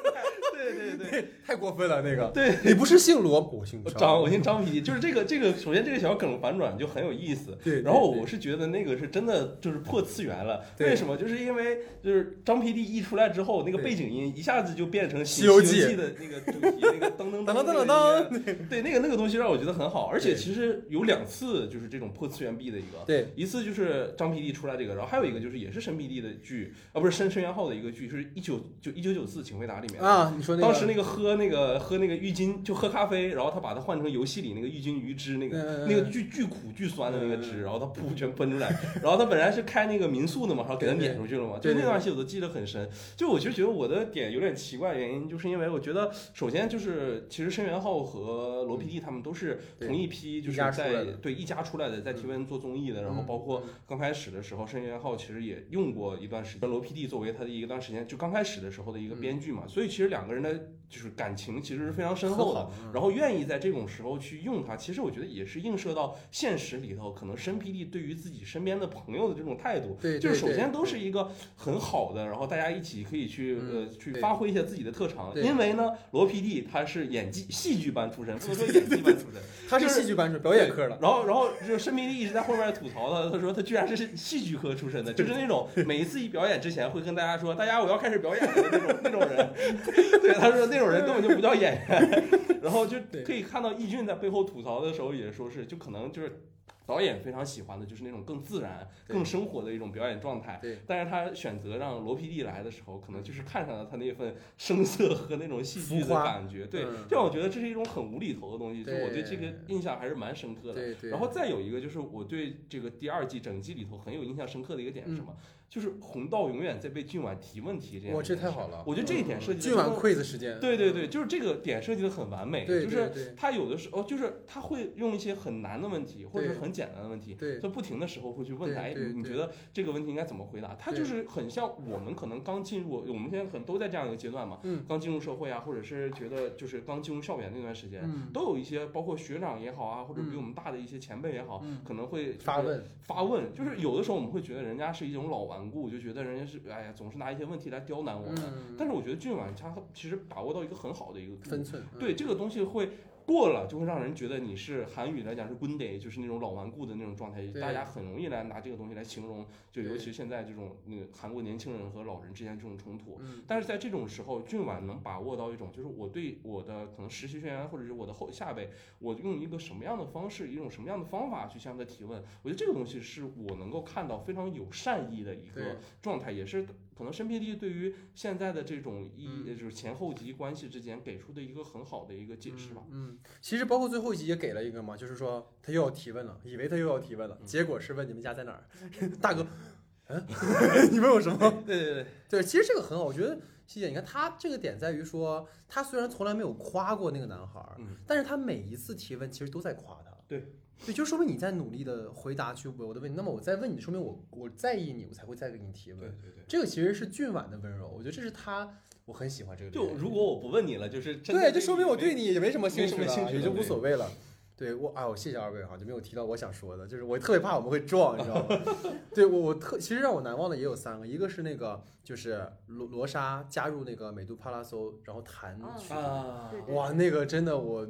对 太过分了那个。对你不是姓罗，我姓张，我姓张皮，就是这个这个。首先这个小梗反转就很有意思。对，然后我是觉得那个是真的就是破次元了。为什么？就是因为就是张皮弟一出来之后，那个背景音一下子就变成《西游记》的那个主题，那个噔噔噔噔噔噔。对，那个那个东西让我觉得很好。而且其实有两次就是这种破次元壁的一个。对，一次就是张皮弟出来这个，然后还有一个就是也是申皮弟的剧啊，不是申申元浩的一个剧，是一九就一九九四，请回答里面啊，你说当时那个喝。那个喝那个郁金就喝咖啡，然后他把它换成游戏里那个郁金鱼汁，那个那个巨巨苦巨酸的那个汁，然后他噗全喷出来，然后他本来是开那个民宿的嘛，然后给他撵出去了嘛，就那段戏我都记得很深。就我就觉得我的点有点奇怪，原因就是因为我觉得首先就是其实申元浩和罗 PD 他们都是同一批，就是在对一家出来的，在 TVN 做综艺的，然后包括刚开始的时候，申元浩其实也用过一段时间罗 PD 作为他的一段时间，就刚开始的时候的一个编剧嘛，所以其实两个人的就是感。情其实是非常深厚的，然后愿意在这种时候去用它，其实我觉得也是映射到现实里头，可能申 PD 对于自己身边的朋友的这种态度，对，就是首先都是一个很好的，然后大家一起可以去呃去发挥一下自己的特长，因为呢，罗 PD 他是演技戏剧班出身，不能说演技班出身，他是戏剧班出身，表演科的，然后然后就申 PD 一直在后面吐槽他，他说他居然是戏剧科出身的，就是那种每一次一表演之前会跟大家说，大家我要开始表演的那种那种人，对，他说那种人。根本就不叫演员，然后就可以看到易俊在背后吐槽的时候也说是，就可能就是。导演非常喜欢的就是那种更自然、更生活的一种表演状态。对，但是他选择让罗 PD 来的时候，可能就是看上了他那份声色和那种戏剧的感觉。对，这样我觉得这是一种很无厘头的东西，就我对这个印象还是蛮深刻的。对对。然后再有一个就是我对这个第二季整季里头很有印象深刻的一个点是什么？就是红道永远在被俊婉提问题这样。哇，这太好了！我觉得这一点设计。俊婉 quiz 时间。对对对，就是这个点设计的很完美。就是他有的时候，就是他会用一些很难的问题，或者是很简单的问题。对。在不停的时候会去问他，哎，你觉得这个问题应该怎么回答？他就是很像我们可能刚进入，我们现在可能都在这样一个阶段嘛，刚进入社会啊，或者是觉得就是刚进入校园那段时间，都有一些包括学长也好啊，或者比我们大的一些前辈也好，可能会发问发问，就是有的时候我们会觉得人家是一种老顽固，就觉得人家是哎呀总是拿一些问题来刁难我们。但是我觉得俊晚他其实把握到一个很好的一个分寸，对这个东西会。过了就会让人觉得你是韩语来讲是 gunday，就是那种老顽固的那种状态，大家很容易来拿这个东西来形容，就尤其现在这种那个韩国年轻人和老人之间这种冲突。但是在这种时候，俊婉能把握到一种，就是我对我的可能实习学员或者是我的后下辈，我用一个什么样的方式，一种什么样的方法去向他提问，我觉得这个东西是我能够看到非常有善意的一个状态，也是。可能申 PD 对于现在的这种一就是前后级关系之间给出的一个很好的一个解释吧。嗯，其实包括最后一集也给了一个嘛，就是说他又要提问了，以为他又要提问了，结果是问你们家在哪儿，大哥，嗯，你问我什么？对对对。对，其实这个很好，我觉得希姐，你看他这个点在于说，他虽然从来没有夸过那个男孩，嗯。但是他每一次提问其实都在夸他。对，对，就说明你在努力的回答去我的问题。那么我在问你，说明我我在意你，我才会再给你提问。对对对，这个其实是俊婉的温柔，我觉得这是他，我很喜欢这个。就如果我不问你了，就是对，就说明我对你也没什么兴趣了，也就无所谓了。对我啊，我谢谢二位哈，就没有提到我想说的，就是我特别怕我们会撞，你知道吗？对我我特其实让我难忘的也有三个，一个是那个就是罗罗莎加入那个美杜帕拉索，然后弹曲啊，哇，那个真的我，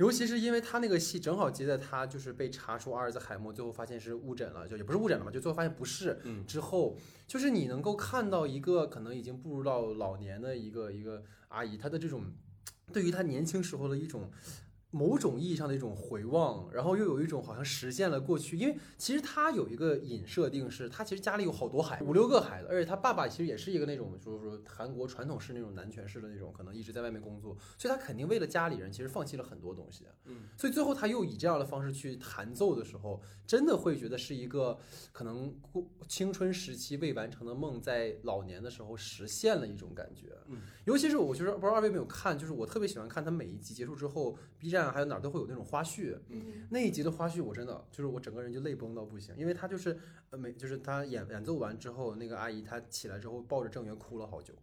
尤其是因为他那个戏正好接在他就是被查出阿尔兹海默，最后发现是误诊了，就也不是误诊了嘛，就最后发现不是，嗯，之后就是你能够看到一个可能已经步入到老年的一个一个阿姨，她的这种对于她年轻时候的一种。某种意义上的一种回望，然后又有一种好像实现了过去，因为其实他有一个隐设定是，他其实家里有好多孩五六个孩子，而且他爸爸其实也是一个那种，就是说韩国传统式那种男权式的那种，可能一直在外面工作，所以他肯定为了家里人，其实放弃了很多东西。嗯，所以最后他又以这样的方式去弹奏的时候，真的会觉得是一个可能青春时期未完成的梦，在老年的时候实现了一种感觉。嗯，尤其是我觉得不知道二位有没有看，就是我特别喜欢看他每一集结束之后，B 站。还有哪儿都会有那种花絮，那一集的花絮我真的就是我整个人就泪崩到不行，因为他就是呃每就是他演演奏完之后，那个阿姨她起来之后抱着郑源哭了好久，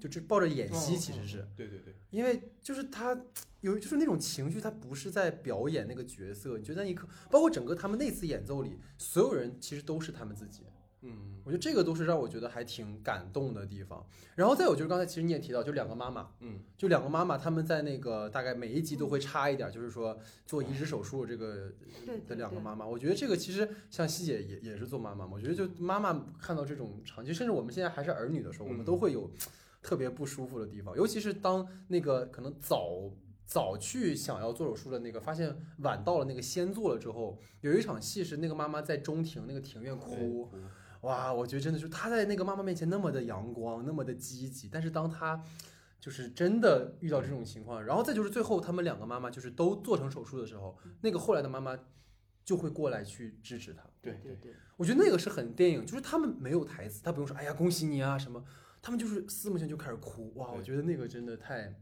就这抱着演戏其实是对对对，因为就是他有就是那种情绪，他不是在表演那个角色，你觉得那一刻，包括整个他们那次演奏里，所有人其实都是他们自己。嗯，我觉得这个都是让我觉得还挺感动的地方。然后再有就是刚才其实你也提到，就两个妈妈，嗯，就两个妈妈，他们在那个大概每一集都会插一点，就是说做移植手术这个的两个妈妈。我觉得这个其实像希姐也也是做妈妈嘛。我觉得就妈妈看到这种场景，甚至我们现在还是儿女的时候，我们都会有特别不舒服的地方。尤其是当那个可能早早去想要做手术的那个，发现晚到了那个先做了之后，有一场戏是那个妈妈在中庭那个庭院哭。哇，我觉得真的就他在那个妈妈面前那么的阳光，那么的积极，但是当他就是真的遇到这种情况，然后再就是最后他们两个妈妈就是都做成手术的时候，那个后来的妈妈就会过来去支持他。对对对，我觉得那个是很电影，就是他们没有台词，他不用说哎呀恭喜你啊什么，他们就是四目相就开始哭。哇，我觉得那个真的太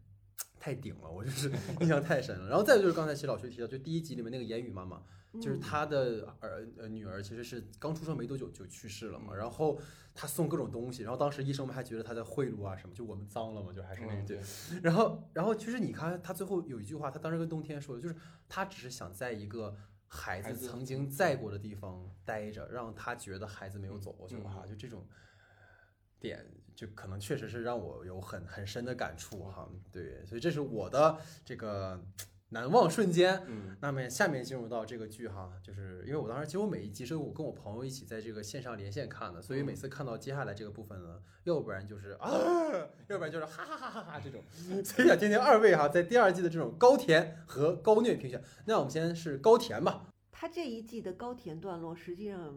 太顶了，我就是 印象太深了。然后再就是刚才其实老薛提到，就第一集里面那个言语妈妈。就是她的儿呃女儿其实是刚出生没多久就去世了嘛，然后她送各种东西，然后当时医生们还觉得她在贿赂啊什么，就我们脏了嘛，就还是那句。然后然后其实你看她最后有一句话，她当时跟冬天说的，就是她只是想在一个孩子曾经在过的地方待着，让他觉得孩子没有走过去哈，就这种点就可能确实是让我有很很深的感触哈。对，所以这是我的这个。难忘瞬间，嗯，那么下面进入到这个剧哈，就是因为我当时几乎每一集是我跟我朋友一起在这个线上连线看的，所以每次看到接下来这个部分呢，要不然就是啊，要不然就是哈哈哈哈哈这种，所以想听听二位哈在第二季的这种高甜和高虐评选。那我们先是高甜吧。他这一季的高甜段落实际上。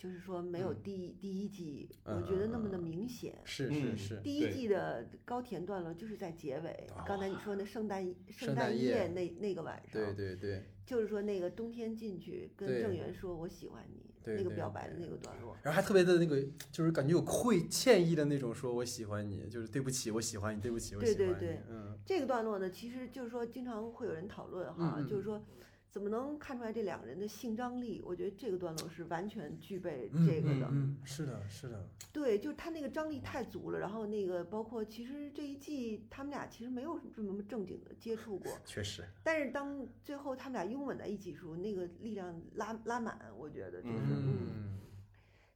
就是说，没有第第一季，我觉得那么的明显。是是是。第一季的高甜段落就是在结尾，刚才你说那圣诞圣诞夜那那个晚上。对对对。就是说那个冬天进去跟郑源说“我喜欢你”那个表白的那个段落，然后还特别的那个，就是感觉有愧歉意的那种，说我喜欢你，就是对不起，我喜欢你，对不起，我喜欢你。对对对，嗯，这个段落呢，其实就是说经常会有人讨论哈，就是说。怎么能看出来这两个人的性张力？我觉得这个段落是完全具备这个的。嗯，是的，是的。对，就是他那个张力太足了。然后那个包括其实这一季他们俩其实没有这么正经的接触过。确实。但是当最后他们俩拥吻在一起时候，那个力量拉拉满，我觉得就是。嗯。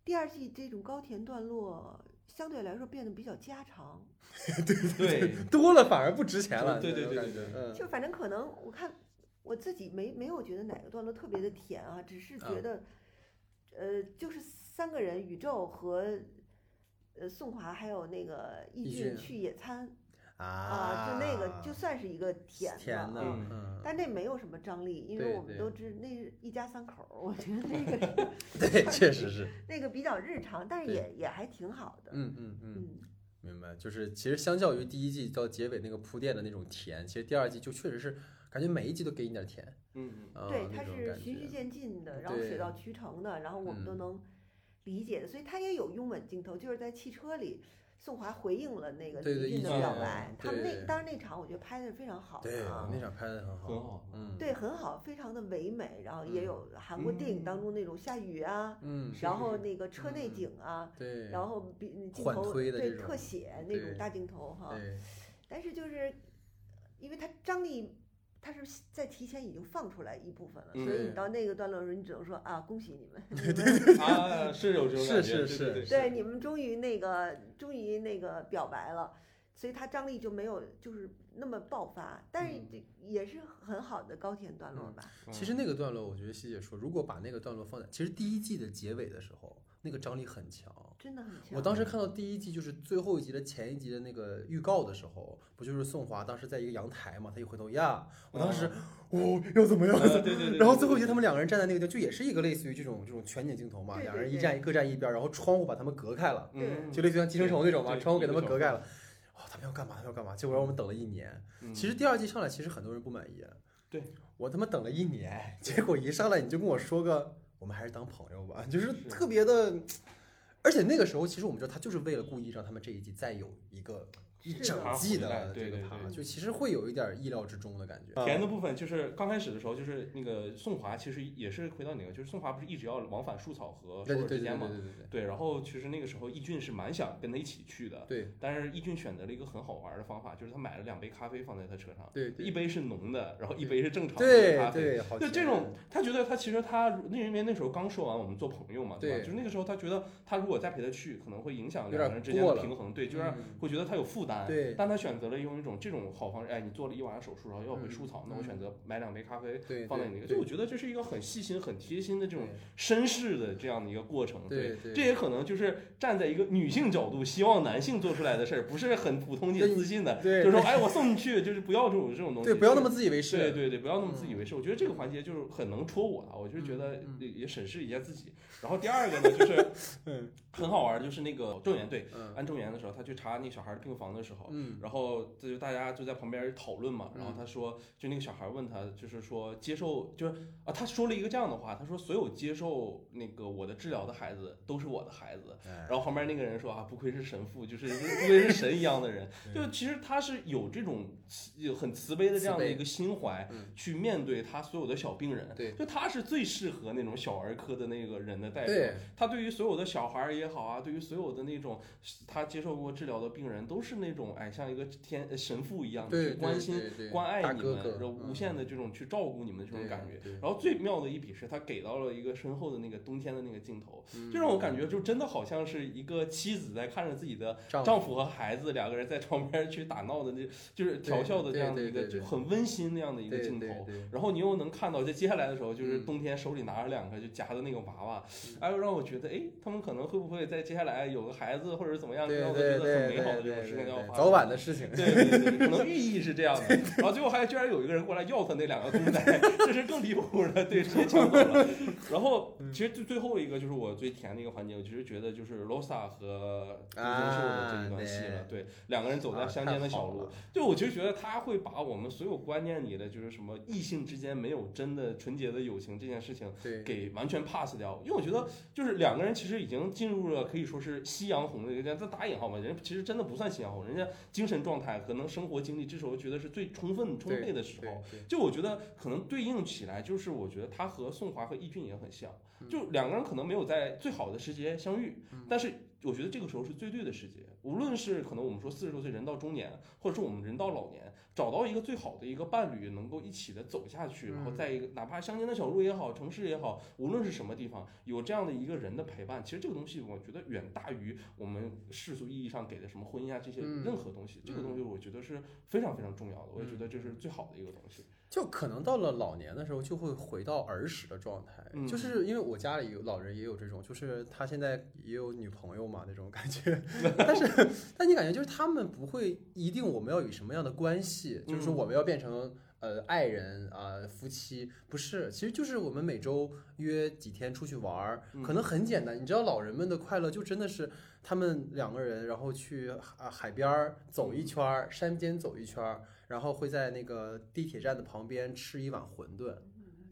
第二季这种高甜段落相对来说变得比较家常。对对，多了反而不值钱了。对对对对。嗯。就反正可能我看。我自己没没有觉得哪个段落特别的甜啊，只是觉得，呃，就是三个人宇宙和，呃宋华还有那个易俊去野餐啊，就那个就算是一个甜的，嗯，但那没有什么张力，因为我们都知那是一家三口，我觉得那个 对，确实是 那个比较日常，但是也也还挺好的，嗯嗯嗯，明白，就是其实相较于第一季到结尾那个铺垫的那种甜，其实第二季就确实是。感觉每一集都给你点甜，嗯嗯，对，它是循序渐进的，然后水到渠成的，然后我们都能理解的，所以它也有拥吻镜头，就是在汽车里，宋华回应了那个李俊的表白，他们那当然那场我觉得拍的非常好，对，那场拍的很好，很好，嗯，对，很好，非常的唯美，然后也有韩国电影当中那种下雨啊，嗯，然后那个车内景啊，对，然后比镜头对特写那种大镜头哈，但是就是因为他张力。他是在提前已经放出来一部分了，所以你到那个段落的时候，你只能说啊，恭喜你们！对 对啊，是有这种感觉，是是是，对你们终于那个终于那个表白了，所以他张力就没有就是那么爆发，但是也是很好的高甜段落吧。其实那个段落，我觉得西姐说，如果把那个段落放在其实第一季的结尾的时候。那个张力很强，真的很强。我当时看到第一季就是最后一集的前一集的那个预告的时候，不就是宋华当时在一个阳台嘛，他一回头呀，我当时，哦，要怎么样？对对对。然后最后一集他们两个人站在那个地方，就也是一个类似于这种这种全景镜头嘛，两人一站各站一边，然后窗户把他们隔开了，就类似于像寄生虫那种嘛，窗户给他们隔开了。哦，他们要干嘛？他们要干嘛？结果让我们等了一年。其实第二季上来，其实很多人不满意。对我他妈等了一年，结果一上来你就跟我说个，我们还是当朋友吧，就是特别的。而且那个时候，其实我们知道他就是为了故意让他们这一季再有一个。一整季的这个趴，就其实会有一点意料之中的感觉。甜的部分就是刚开始的时候，就是那个宋华，其实也是回到哪个，就是宋华不是一直要往返树草和首尔之间嘛？对对对对对。对，然后其实那个时候易俊是蛮想跟他一起去的。对。但是易俊选择了一个很好玩的方法，就是他买了两杯咖啡放在他车上。对。一杯是浓的，然后一杯是正常的咖啡。对就这种，他觉得他其实他那因为那时候刚说完我们做朋友嘛，对吧？就是那个时候他觉得他如果再陪他去，可能会影响两个人之间的平衡。对，就让会觉得他有负担。对。但他选。择了用一种这种好方式，哎，你做了一晚上手术，然后要回树草，那我选择买两杯咖啡放在你那个，就我觉得这是一个很细心、很贴心的这种绅士的这样的一个过程。对，这也可能就是站在一个女性角度，希望男性做出来的事儿，不是很普通且自信的。就是说，哎，我送你去，就是不要这种这种东西，对，不要那么自以为是。对对对，不要那么自以为是。我觉得这个环节就是很能戳我啊，我就觉得也审视一下自己。然后第二个呢，就是 嗯，很好玩，就是那个周岩对安周岩的时候，他去查那小孩的病房的时候，嗯，然后这就大家。就在旁边讨论嘛，然后他说，就那个小孩问他，就是说接受，就是啊，他说了一个这样的话，他说所有接受那个我的治疗的孩子都是我的孩子。然后旁边那个人说啊，不愧是神父，就是 不愧是神一样的人。就其实他是有这种有很慈悲的这样的一个心怀，去面对他所有的小病人。对，就他是最适合那种小儿科的那个人的代表。他对于所有的小孩也好啊，对于所有的那种他接受过治疗的病人，都是那种哎，像一个天神父。一样的去关心、关爱你们，然后无限的这种去照顾你们的这种感觉。然后最妙的一笔是他给到了一个身后的那个冬天的那个镜头，就让我感觉就真的好像是一个妻子在看着自己的丈夫和孩子两个人在床边去打闹的，那就是调笑的这样的一个就很温馨那样的一个镜头。然后你又能看到在接下来的时候，就是冬天手里拿着两个就夹的那个娃娃，哎，让我觉得哎，他们可能会不会在接下来有个孩子或者怎么样，让我觉得很美好的这种事情要早晚的事情。对对对。可能寓意是这样的，然后最后还居然有一个人过来要他那两个公仔，这是更离谱的，对，直接抢走了。然后其实最最后一个就是我最甜的一个环节，我其实觉得就是 Rosa 和朱金秀的这一段戏了。对，两个人走在乡间的小路，对我其实觉得他会把我们所有观念里的就是什么异性之间没有真的纯洁的友情这件事情，给完全 pass 掉。因为我觉得就是两个人其实已经进入了可以说是夕阳红的一个，这打引号嘛，人其实真的不算夕阳红，人家精神状态可能生活。经历这时候觉得是最充分充沛的时候，就我觉得可能对应起来，就是我觉得他和宋华和易俊也很像，就两个人可能没有在最好的时节相遇，但是。我觉得这个时候是最对的时节，无论是可能我们说四十多岁人到中年，或者说我们人到老年，找到一个最好的一个伴侣，能够一起的走下去，然后在一个哪怕乡间的小路也好，城市也好，无论是什么地方，有这样的一个人的陪伴，其实这个东西我觉得远大于我们世俗意义上给的什么婚姻啊这些任何东西，这个东西我觉得是非常非常重要的，我也觉得这是最好的一个东西。就可能到了老年的时候，就会回到儿时的状态，就是因为我家里有老人也有这种，就是他现在也有女朋友嘛那种感觉，但是但你感觉就是他们不会一定我们要以什么样的关系，就是说我们要变成呃爱人啊夫妻，不是，其实就是我们每周约几天出去玩儿，可能很简单，你知道老人们的快乐就真的是他们两个人然后去啊海边儿走一圈儿，山间走一圈儿。然后会在那个地铁站的旁边吃一碗馄饨，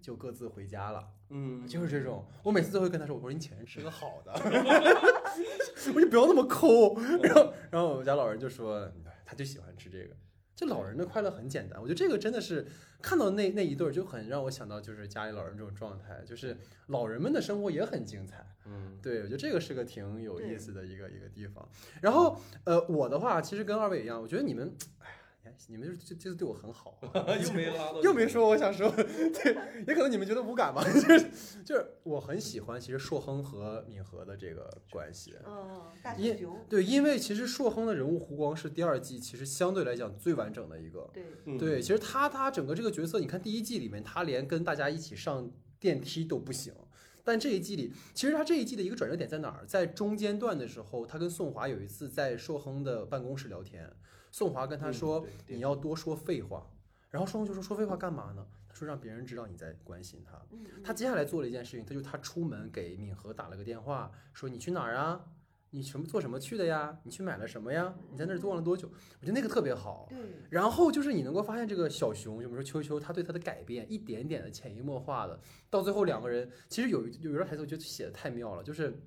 就各自回家了。嗯，就是这种。我每次都会跟他说：“我说你请人吃个好的，我就不要那么抠。”然后，然后我们家老人就说：“他就喜欢吃这个。”就老人的快乐很简单，我觉得这个真的是看到那那一对儿就很让我想到，就是家里老人这种状态，就是老人们的生活也很精彩。嗯，对，我觉得这个是个挺有意思的一个一个地方。然后，呃，我的话其实跟二位一样，我觉得你们，哎呀。你们就是就就是对我很好，又没拉到，又没说我想说，对，也可能你们觉得无感吧，就是就是我很喜欢其实硕亨和敏和的这个关系，嗯，大熊，对，因为其实硕亨的人物弧光是第二季其实相对来讲最完整的一个，对对，其实他他整个这个角色，你看第一季里面他连跟大家一起上电梯都不行，但这一季里其实他这一季的一个转折点在哪儿？在中间段的时候，他跟宋华有一次在硕亨的办公室聊天。宋华跟他说：“你要多说废话。”然后双红就说：“说废话干嘛呢？”他说：“让别人知道你在关心他。”他接下来做了一件事情，他就他出门给敏和打了个电话，说：“你去哪儿啊？你什么做什么去的呀？你去买了什么呀？你在那儿坐了多久？”我觉得那个特别好。对。然后就是你能够发现这个小熊，就比如说秋秋，他对他的改变，一点点的潜移默化的，到最后两个人其实有有一段台词，我觉得写的太妙了，就是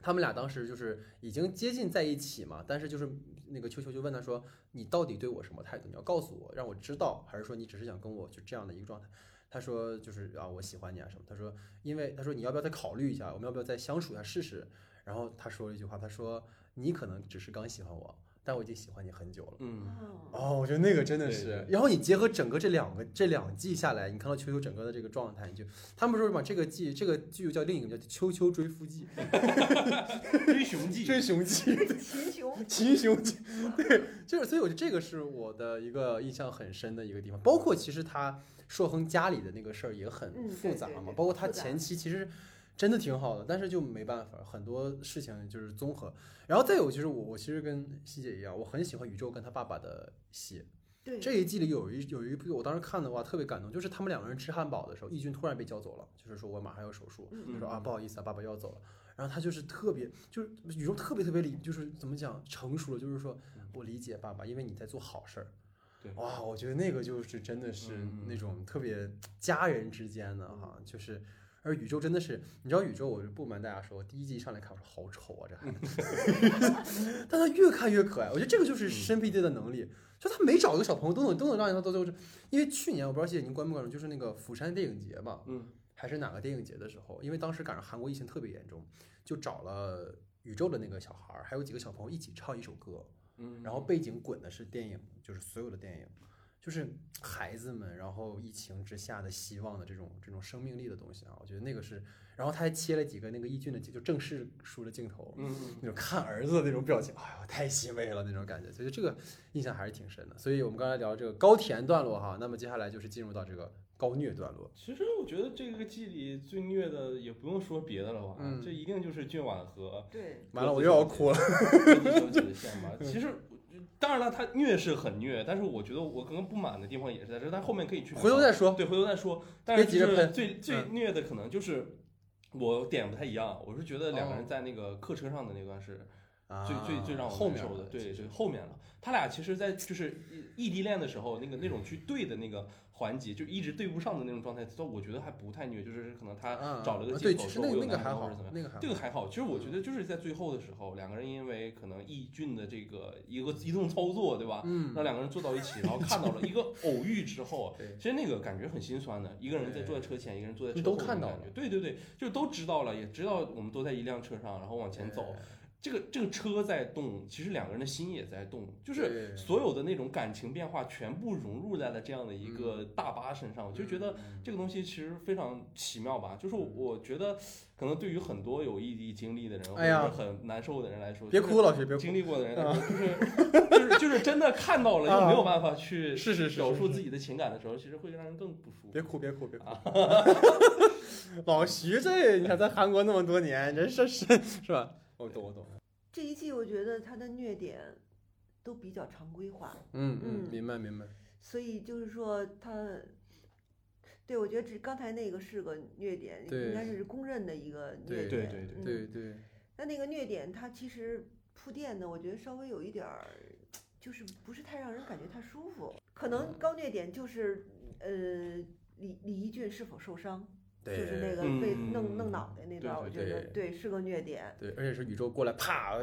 他们俩当时就是已经接近在一起嘛，但是就是。那个秋秋就问他说：“你到底对我什么态度？你要告诉我，让我知道，还是说你只是想跟我就这样的一个状态？”他说：“就是啊，我喜欢你啊什么。”他说：“因为他说你要不要再考虑一下？我们要不要再相处一下试试？”然后他说了一句话：“他说你可能只是刚喜欢我。”但我已经喜欢你很久了。嗯哦，我觉得那个真的是。然后你结合整个这两个这两季下来，你看到秋秋整个的这个状态，你就他们说什么？这个季这个剧叫另一个叫《秋秋追夫记》，追熊记，追熊记，秦熊，秦熊记。对，就是所以我觉得这个是我的一个印象很深的一个地方。包括其实他硕亨家里的那个事儿也很复杂嘛，包括他前期其实。真的挺好的，但是就没办法，很多事情就是综合。然后再有就是我，我其实跟希姐一样，我很喜欢宇宙跟他爸爸的戏。对，这一季里有一有一部，我当时看的话特别感动，就是他们两个人吃汉堡的时候，义军突然被叫走了，就是说我马上要手术，他说啊不好意思啊，爸爸要走了。然后他就是特别，就是宇宙特别特别理，就是怎么讲成熟了，就是说我理解爸爸，因为你在做好事儿。对，哇，我觉得那个就是真的是那种特别家人之间的哈，就是。而宇宙真的是，你知道宇宙，我就不瞒大家说，第一季上来看，我说好丑啊，这孩子，但他越看越可爱。我觉得这个就是申 PD 的能力，就他每找一个小朋友都能都能让他到最后。因为去年我不知道谢谢您关不关注，就是那个釜山电影节嘛，嗯，还是哪个电影节的时候，因为当时赶上韩国疫情特别严重，就找了宇宙的那个小孩儿，还有几个小朋友一起唱一首歌，嗯，然后背景滚的是电影，就是所有的电影。就是孩子们，然后疫情之下的希望的这种这种生命力的东西啊，我觉得那个是，然后他还切了几个那个易俊的就正式书的镜头，嗯，那种看儿子的那种表情，哎呦，太欣慰了那种感觉，所以这个印象还是挺深的。所以我们刚才聊这个高甜段落哈，那么接下来就是进入到这个高虐段落。其实我觉得这个季里最虐的也不用说别的了吧，这一定就是俊婉和对，完了我又要哭了，小姐的线吧，其实。当然了，他虐是很虐，但是我觉得我可能不满的地方也是在这，但后面可以去回头再说。对，回头再说。但是就是最最虐的可能就是我点不太一样，我是觉得两个人在那个客车上的那段是最最最让我难受的。对对，后面了。他俩其实，在就是异地恋的时候，那个那种去对的那个。环节就一直对不上的那种状态，到我觉得还不太虐，就是可能他找了个借口说我有男朋友或者怎么样，这个还好。其实我觉得就是在最后的时候，两个人因为可能易俊的这个一个移动操作，对吧？嗯，让两个人坐到一起，然后看到了一个 偶遇之后，其实那个感觉很心酸的。一个人在坐在车前，一个人坐在车后，都看到了。对对对，就都知道了，也知道我们都在一辆车上，然后往前走。这个这个车在动，其实两个人的心也在动，就是所有的那种感情变化全部融入在了这样的一个大巴身上，我就觉得这个东西其实非常奇妙吧。就是我觉得，可能对于很多有异地经历的人，或者是很难受的人来说，别哭，老徐，别经历过的人，就是就是就是真的看到了又没有办法去是是表述自己的情感的时候，其实会让人更不舒服。别哭，别哭，别哭。老徐这，你看在韩国那么多年，人是是是吧？我懂，我懂。这一季我觉得他的虐点都比较常规化。嗯嗯，明白明白。所以就是说他，对我觉得这刚才那个是个虐点，应该是公认的一个虐点。对对对对对。那那个虐点，它其实铺垫的，我觉得稍微有一点儿，就是不是太让人感觉太舒服。可能高虐点就是呃，李李一俊是否受伤。就是那个被弄弄脑袋那段，我觉得对是个虐点。对，而且是宇宙过来啪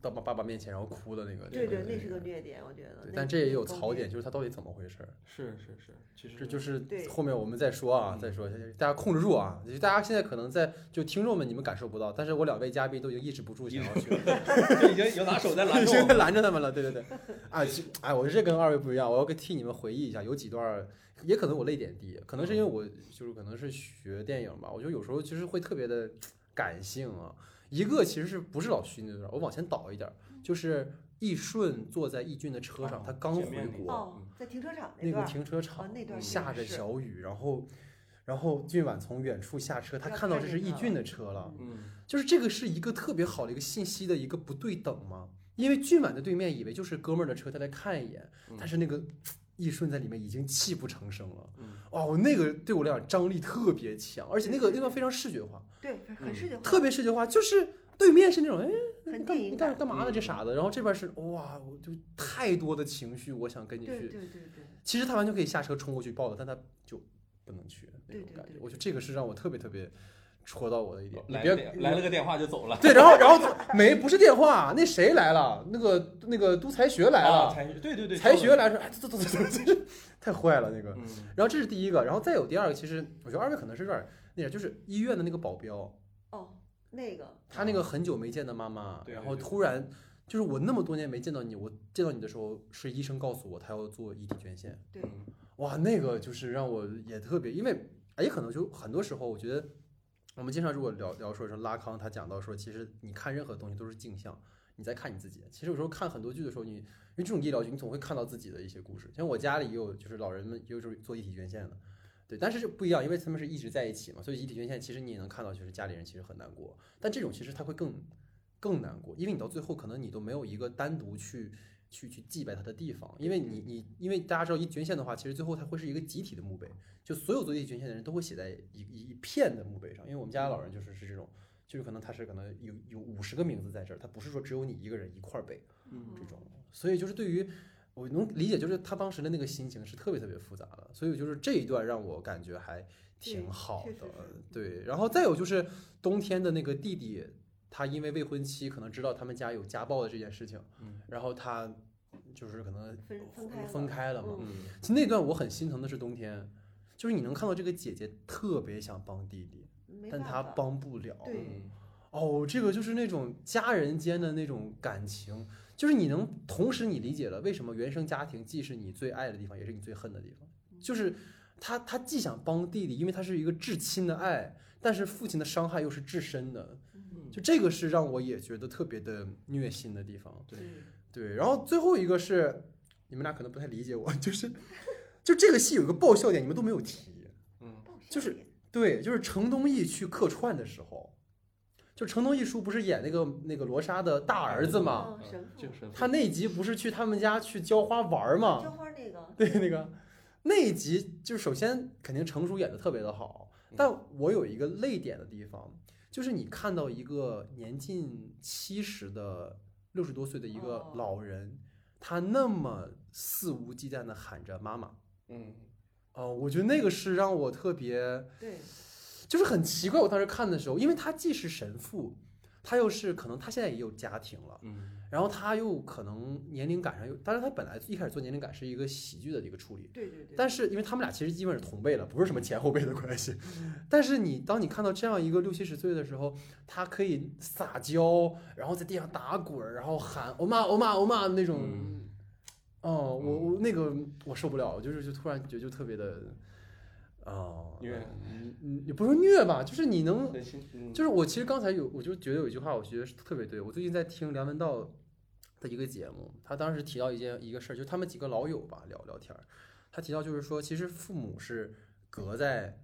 到爸爸面前然后哭的那个。对对，那是个虐点，我觉得。但这也有槽点，就是他到底怎么回事？是是是，其实这就是后面我们再说啊，再说，大家控制住啊！大家现在可能在就听众们你们感受不到，但是我两位嘉宾都已经抑制不住想要去了，就已经有拿手在拦 着，拦着他们了。对对对，啊，哎，我这跟二位不一样，我要替你们回忆一下，有几段。也可能我泪点低，可能是因为我就是可能是学电影吧，我觉得有时候其实会特别的感性啊。一个其实是不是老徐那段，我往前倒一点，就是易顺坐在易俊的车上，他刚回国，在停车场那个停车场那段下着小雨，然后然后俊晚从远处下车，他看到这是易俊的车了，嗯，就是这个是一个特别好的一个信息的一个不对等嘛，因为俊晚的对面以为就是哥们儿的车，他来看一眼，但是那个。易顺在里面已经泣不成声了，哦，那个对我来讲张力特别强，而且那个那段非常视觉化，对，很视觉化，特别视觉化，就是对面是那种哎，很干干干嘛呢？这傻子，然后这边是哇，就太多的情绪，我想跟你去，对对对。对，其实他完全可以下车冲过去抱的，但他就不能去那种感觉，我觉得这个是让我特别特别。戳到我的一点，来来了个电话就走了。对，然后然后 没不是电话，那谁来了？那个那个都才学来了。才对对对，才学来说，哎，走走走走走，太坏了那个。然后这是第一个，然后再有第二个，其实我觉得二位可能是有点那点，就是医院的那个保镖。哦，那个他那个很久没见的妈妈，然后突然就是我那么多年没见到你，我见到你的时候是医生告诉我他要做遗体捐献。对，哇，那个就是让我也特别，因为也可能就很多时候我觉得。我们经常如果聊聊说说拉康，他讲到说，其实你看任何东西都是镜像，你在看你自己。其实有时候看很多剧的时候，你因为这种医疗剧，你总会看到自己的一些故事。像我家里也有，就是老人们也有时候做遗体捐献的，对，但是就不一样，因为他们是一直在一起嘛，所以遗体捐献其实你也能看到，就是家里人其实很难过。但这种其实他会更更难过，因为你到最后可能你都没有一个单独去。去去祭拜他的地方，因为你你因为大家知道一捐献的话，其实最后它会是一个集体的墓碑，就所有做遗体捐献的人都会写在一一片的墓碑上。因为我们家老人就是是这种，就是可能他是可能有有五十个名字在这儿，他不是说只有你一个人一块儿背，这种。所以就是对于我能理解，就是他当时的那个心情是特别特别复杂的。所以就是这一段让我感觉还挺好的，对。然后再有就是冬天的那个弟弟。他因为未婚妻可能知道他们家有家暴的这件事情，然后他就是可能分分开了嘛。其实那段我很心疼的是冬天，就是你能看到这个姐姐特别想帮弟弟，但她帮不了。哦，这个就是那种家人间的那种感情，就是你能同时你理解了为什么原生家庭既是你最爱的地方，也是你最恨的地方。就是他他既想帮弟弟，因为他是一个至亲的爱，但是父亲的伤害又是至深的。就这个是让我也觉得特别的虐心的地方，对对。然后最后一个是，你们俩可能不太理解我，就是，就这个戏有一个爆笑点，你们都没有提，嗯，就是对，就是程东义去客串的时候，就程东义叔不是演那个那个罗莎的大儿子吗？他那集不是去他们家去浇花玩吗？浇花那个，对那个那一集，就是首先肯定程叔演的特别的好，但我有一个泪点的地方。就是你看到一个年近七十的六十多岁的一个老人，他那么肆无忌惮的喊着妈妈，嗯，哦，我觉得那个是让我特别，对，就是很奇怪。我当时看的时候，因为他既是神父。他又是可能他现在也有家庭了，嗯，然后他又可能年龄感上又，当然他本来一开始做年龄感是一个喜剧的一个处理，对对对，但是因为他们俩其实基本是同辈了，不是什么前后辈的关系，但是你当你看到这样一个六七十岁的时候，他可以撒娇，然后在地上打滚，然后喊欧妈欧妈欧妈那种，哦，我我那个我受不了，就是就突然觉得就特别的。哦，虐，你你你不是虐吧？就是你能，就是我其实刚才有，我就觉得有一句话，我觉得特别对。我最近在听梁文道的一个节目，他当时提到一件一个事儿，就是他们几个老友吧聊聊天儿，他提到就是说，其实父母是隔在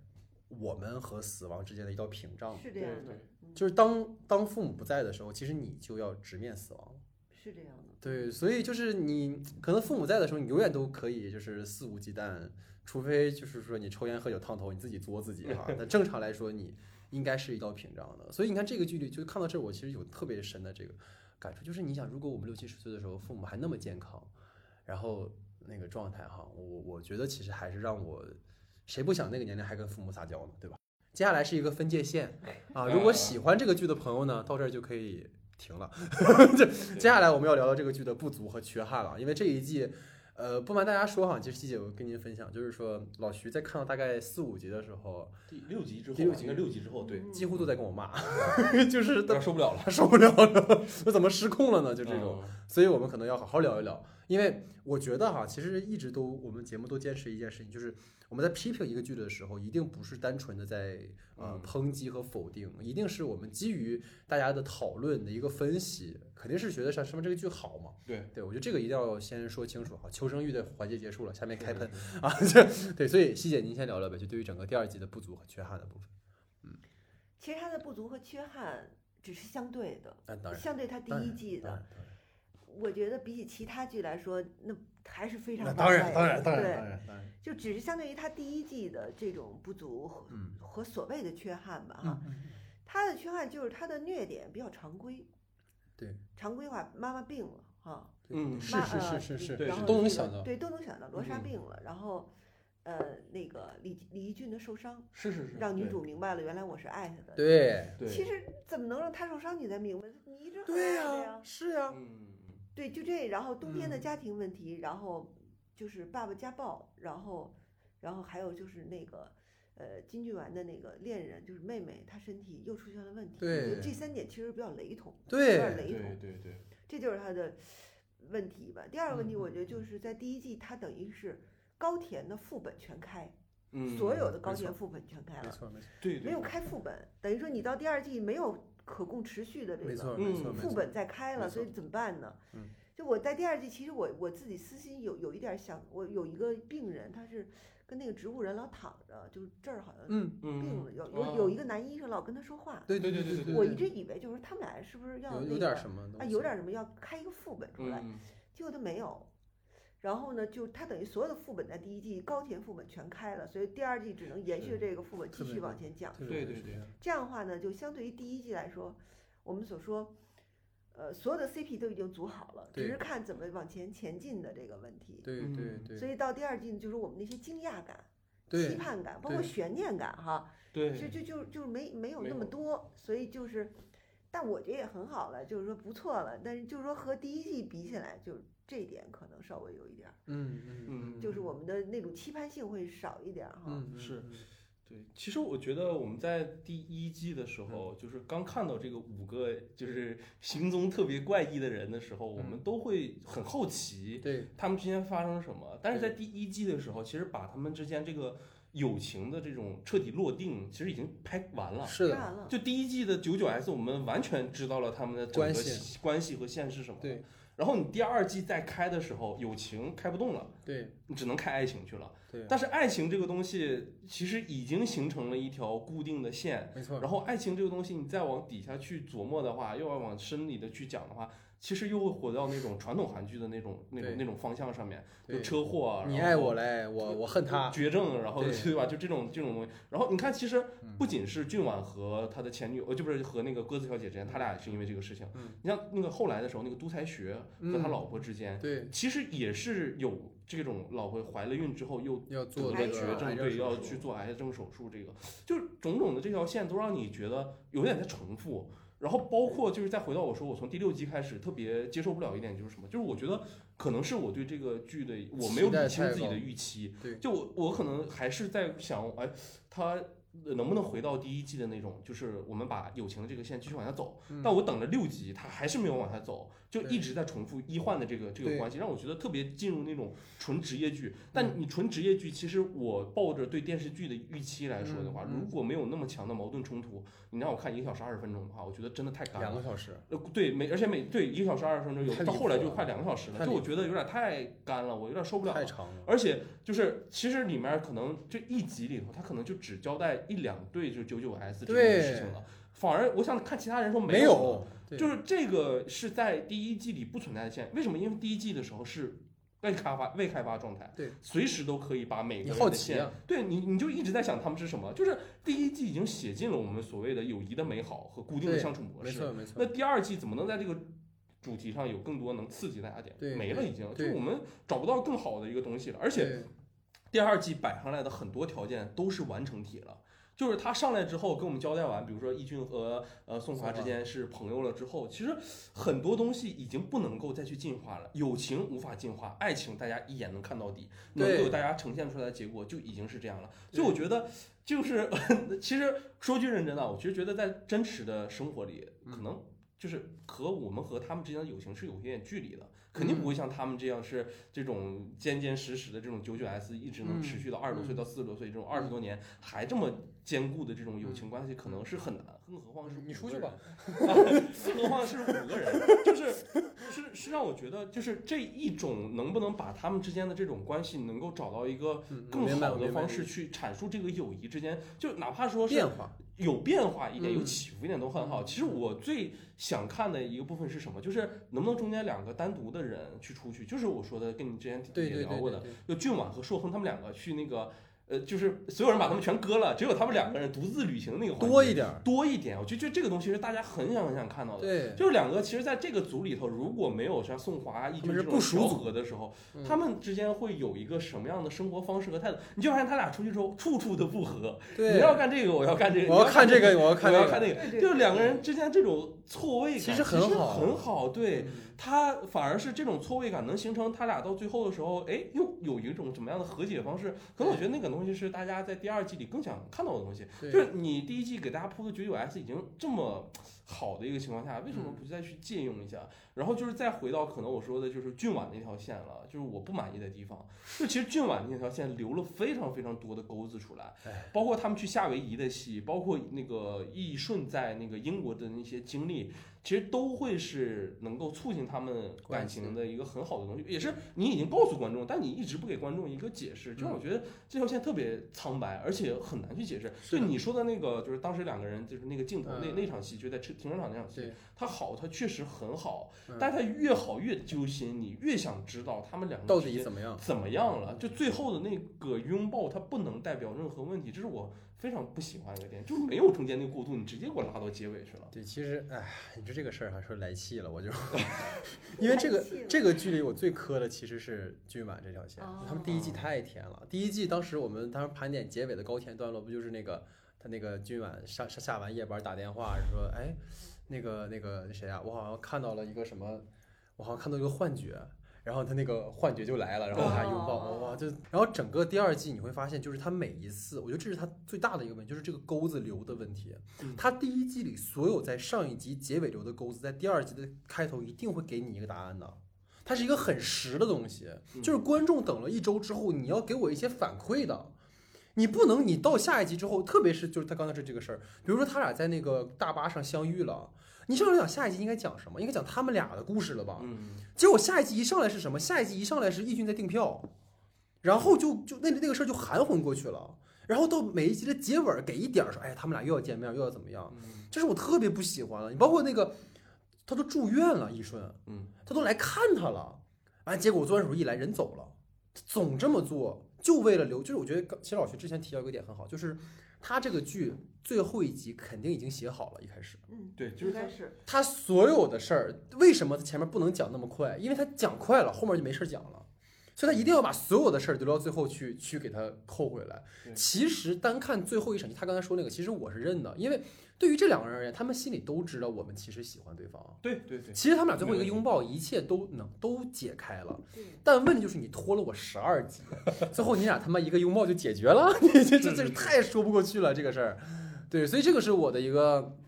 我们和死亡之间的一道屏障，是这样的，就是当当父母不在的时候，其实你就要直面死亡，是这样的，对，所以就是你可能父母在的时候，你永远都可以就是肆无忌惮。除非就是说你抽烟喝酒烫头，你自己作自己哈。那正常来说，你应该是一道屏障的。所以你看这个距离，就看到这儿，我其实有特别深的这个感触，就是你想，如果我们六七十岁的时候，父母还那么健康，然后那个状态哈，我我觉得其实还是让我谁不想那个年龄还跟父母撒娇呢，对吧？接下来是一个分界线啊，如果喜欢这个剧的朋友呢，到这儿就可以停了。就接下来我们要聊聊这个剧的不足和缺憾了，因为这一季。呃，不瞒大家说哈，其实细节我跟您分享，就是说老徐在看到大概四五集的时候，第六集之后，第六集六集之后，对，几乎都在跟我骂，就是他 受不了了，他受不了了，我怎么失控了呢？就这种，所以我们可能要好好聊一聊，因为我觉得哈，其实一直都我们节目都坚持一件事情，就是。我们在批评一个剧的时候，一定不是单纯的在呃抨击和否定，一定是我们基于大家的讨论的一个分析，肯定是觉得上什么这个剧好嘛？对对，我觉得这个一定要先说清楚哈。求生欲的环节结束了，下面开喷啊！这对，所以西姐您先聊聊呗，就对于整个第二季的不足和缺憾的部分。嗯，其实它的不足和缺憾只是相对的，当然，相对它第一季的，我觉得比起其他剧来说，那。还是非常当然当然当然当然当然，就只是相对于他第一季的这种不足和和所谓的缺憾吧哈，他的缺憾就是他的虐点比较常规，对常规化，妈妈病了哈，嗯是是是是是，然后都能想到，对都能想到罗莎病了，然后呃那个李李义俊的受伤，是是是，让女主明白了原来我是爱他的，对对，其实怎么能让他受伤你才明白，你一直对呀是呀。对，就这，然后冬天的家庭问题，然后就是爸爸家暴，然后，然后还有就是那个，呃，金俊完的那个恋人，就是妹妹，她身体又出现了问题。对，这三点其实比较雷同，对，有点雷同。对对对，这就是他的问题吧。第二个问题，我觉得就是在第一季，他等于是高田的副本全开，嗯，所有的高田副本全开了，没错没错，对，没有开副本，等于说你到第二季没有。可供持续的这个副本在开了，所以怎么办呢？就我在第二季，其实我我自己私心有有一点想，我有一个病人，他是跟那个植物人老躺着，就这儿好像病了，有有有一个男医生老跟他说话。对对对对对。我一直以为就是他们俩是不是要有点什么啊？有点什么要开一个副本出来，结果他没有。然后呢，就它等于所有的副本在第一季高田副本全开了，所以第二季只能延续这个副本继续往前讲。对对对。这样的话呢，就相对于第一季来说，我们所说，呃，所有的 CP 都已经组好了，只是看怎么往前前进的这个问题。对对对。所以到第二季，就是我们那些惊讶感、期盼感，包括悬念感，哈，对，就就就就没没有那么多，所以就是，但我觉得也很好了，就是说不错了。但是就是说和第一季比起来，就。这一点可能稍微有一点儿，嗯嗯嗯，就是我们的那种期盼性会少一点儿哈。是，对，其实我觉得我们在第一季的时候，就是刚看到这个五个就是行踪特别怪异的人的时候，我们都会很好奇，对他们之间发生什么。但是在第一季的时候，其实把他们之间这个友情的这种彻底落定，其实已经拍完了。是的，就第一季的九九 S，我们完全知道了他们的关系关系和线是什么。对。然后你第二季再开的时候，友情开不动了，对你只能开爱情去了。对，但是爱情这个东西其实已经形成了一条固定的线，没错。然后爱情这个东西，你再往底下去琢磨的话，又要往深里的去讲的话。其实又会回到那种传统韩剧的那种、那种、那种方向上面，就车祸啊，你爱我嘞，我我恨他，绝症，然后对。吧？就这种这种东西。然后你看，其实不仅是俊婉和他的前女友，呃，就不是和那个鸽子小姐之间，他俩也是因为这个事情。你像那个后来的时候，那个都才学和他老婆之间，对，其实也是有这种老婆怀了孕之后又要做绝症，对，要去做癌症手术，这个。就种种的这条线都让你觉得有点在重复。然后包括就是再回到我说，我从第六集开始特别接受不了一点就是什么，就是我觉得可能是我对这个剧的我没有理清自己的预期，就我我可能还是在想，哎，他。能不能回到第一季的那种？就是我们把友情的这个线继续往下走，但我等了六集，他还是没有往下走，就一直在重复医患的这个这个关系，让我觉得特别进入那种纯职业剧。但你纯职业剧，其实我抱着对电视剧的预期来说的话，如果没有那么强的矛盾冲突，你让我看一个小时二十分钟的话，我觉得真的太干了。两个小时？呃，对，每而且每对一个小时二十分钟，有到后来就快两个小时了，就我觉得有点太干了，我有点受不了。太长了。而且就是其实里面可能就一集里头，他可能就只交代一两对就是。九九 S 这件事情了，反而我想看其他人说没有，就是这个是在第一季里不存在的线。为什么？因为第一季的时候是未开发、未开发状态，对，随时都可以把每个人的线，对你，你就一直在想他们是什么。就是第一季已经写进了我们所谓的友谊的美好和固定的相处模式，没错没错。那第二季怎么能在这个主题上有更多能刺激大家点？对，没了已经，就我们找不到更好的一个东西了。而且第二季摆上来的很多条件都是完成体了。就是他上来之后跟我们交代完，比如说易俊和呃宋华之间是朋友了之后，其实很多东西已经不能够再去进化了。友情无法进化，爱情大家一眼能看到底，能够大家呈现出来的结果就已经是这样了。所以我觉得，就是 其实说句认真的，我其实觉得在真实的生活里，可能就是和我们和他们之间的友情是有一点距离的。肯定不会像他们这样是这种坚坚实实的这种九九 S 一直能持续到二十多岁到四十多岁这种二十多年还这么坚固的这种友情关系可能是很难，更何况是你出去吧，更何况是五个人，就是是是让我觉得就是这一种能不能把他们之间的这种关系能够找到一个更好的方式去阐述这个友谊之间，就哪怕说是变化。有变化一点，有起伏一点都很好。其实我最想看的一个部分是什么？就是能不能中间两个单独的人去出去，就是我说的跟你之前也聊过的，就俊婉和硕亨他们两个去那个。呃，就是所有人把他们全割了，只有他们两个人独自旅行的那个多一点，多一点。我觉得这个东西是大家很想很想看到的。对，就是两个，其实在这个组里头，如果没有像宋华、一军这种熟合的时候，他们之间会有一个什么样的生活方式和态度？你就发现他俩出去之后，处处的不合。对，你要干这个，我要干这个，我要看这个，我要看我要看那个，就是两个人之间这种错位感其实很好，很好。对。他反而是这种错位感能形成，他俩到最后的时候，哎，又有一种怎么样的和解方式？可能我觉得那个东西是大家在第二季里更想看到的东西。就是你第一季给大家铺的九九 S 已经这么好的一个情况下，为什么不再去借用一下？然后就是再回到可能我说的就是俊婉那条线了，就是我不满意的地方。就其实俊婉那条线留了非常非常多的钩子出来，包括他们去夏威夷的戏，包括那个易顺在那个英国的那些经历。其实都会是能够促进他们感情的一个很好的东西，也是你已经告诉观众，但你一直不给观众一个解释，就让我觉得这条线特别苍白，而且很难去解释。就你说的那个，就是当时两个人就是那个镜头那那场戏，就在车停车场那场戏，它好，它确实很好，但是它越好越揪心，你越想知道他们两个到底怎么样怎么样了。就最后的那个拥抱，它不能代表任何问题，这是我。非常不喜欢一个电影，就是没有中间那个过渡，你直接给我拉到结尾去了。对，其实，哎，你说这个事儿还说来气了，我就，因为这个这个剧里我最磕的其实是君晚这条线，他们第一季太甜了。第一季当时我们当时盘点结尾的高甜段落，不就是那个他那个君晚上下完夜班打电话说，哎，那个那个谁啊，我好像看到了一个什么，我好像看到一个幻觉。然后他那个幻觉就来了，然后他拥抱，哇，就然后整个第二季你会发现，就是他每一次，我觉得这是他最大的一个问题，就是这个钩子留的问题。他第一季里所有在上一集结尾留的钩子，在第二季的开头一定会给你一个答案的。它是一个很实的东西，就是观众等了一周之后，你要给我一些反馈的。你不能，你到下一集之后，特别是就是他刚才这这个事儿，比如说他俩在那个大巴上相遇了。你上来讲下一集应该讲什么？应该讲他们俩的故事了吧？嗯。结果下一集一上来是什么？下一集一上来是易俊在订票，然后就就那那个事儿就含混过去了。然后到每一集的结尾给一点说，哎，他们俩又要见面，又要怎么样？这是我特别不喜欢的。你包括那个，他都住院了，一顺，嗯，他都来看他了，完结果做完手术一来人走了，总这么做就为了留。就是我觉得齐老师之前提到一个点很好，就是他这个剧。最后一集肯定已经写好了，一开始。嗯，对，就是他是他所有的事儿，为什么他前面不能讲那么快？因为他讲快了，后面就没事讲了，所以他一定要把所有的事儿留到最后去，去给他扣回来。其实单看最后一场戏，他刚才说那个，其实我是认的，因为。对于这两个人而言，他们心里都知道我们其实喜欢对方。对对对，其实他们俩最后一个拥抱，一切都能都解开了。但问题就是你拖了我十二集，最后你俩他妈一个拥抱就解决了，你这这这太说不过去了这个事儿。对，所以这个是我的一个。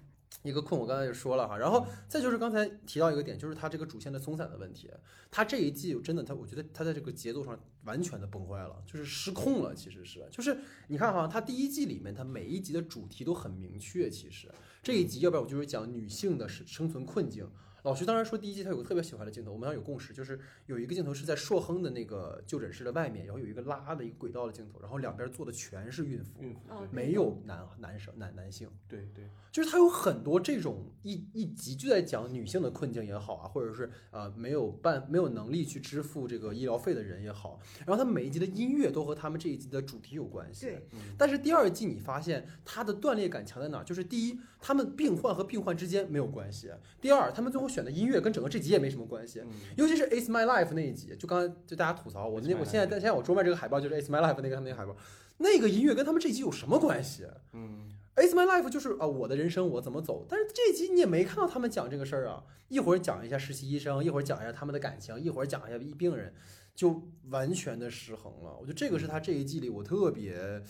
一个困，我刚才也说了哈，然后再就是刚才提到一个点，就是他这个主线的松散的问题。他这一季真的，他我觉得他在这个节奏上完全的崩坏了，就是失控了。其实是，就是你看哈，他第一季里面他每一集的主题都很明确。其实这一集，要不然我就是讲女性的生生存困境。老徐当然说，第一季他有个特别喜欢的镜头，我们俩有共识，就是有一个镜头是在硕亨的那个就诊室的外面，然后有一个拉的一个轨道的镜头，然后两边坐的全是孕妇，孕妇没有男男生男男性，对对，就是他有很多这种一一集就在讲女性的困境也好啊，或者是呃没有办没有能力去支付这个医疗费的人也好，然后他每一集的音乐都和他们这一集的主题有关系，对，但是第二季你发现它的断裂感强在哪？就是第一，他们病患和病患之间没有关系；第二，他们最后选的音乐跟整个这集也没什么关系，尤其是《It's My Life》那一集，就刚才就大家吐槽我那我现在但现在我桌面这个海报就是《It's My Life》那个他们那个海报，那个音乐跟他们这集有什么关系？嗯，It's my life 就是啊，我的人生我怎么走。但是这集你也没看到他们讲这个事儿啊，一会儿讲一下实习医生，一会儿讲一下他们的感情，一会儿讲一下病人，就完全的失衡了。我觉得这个是他这一季里我特别。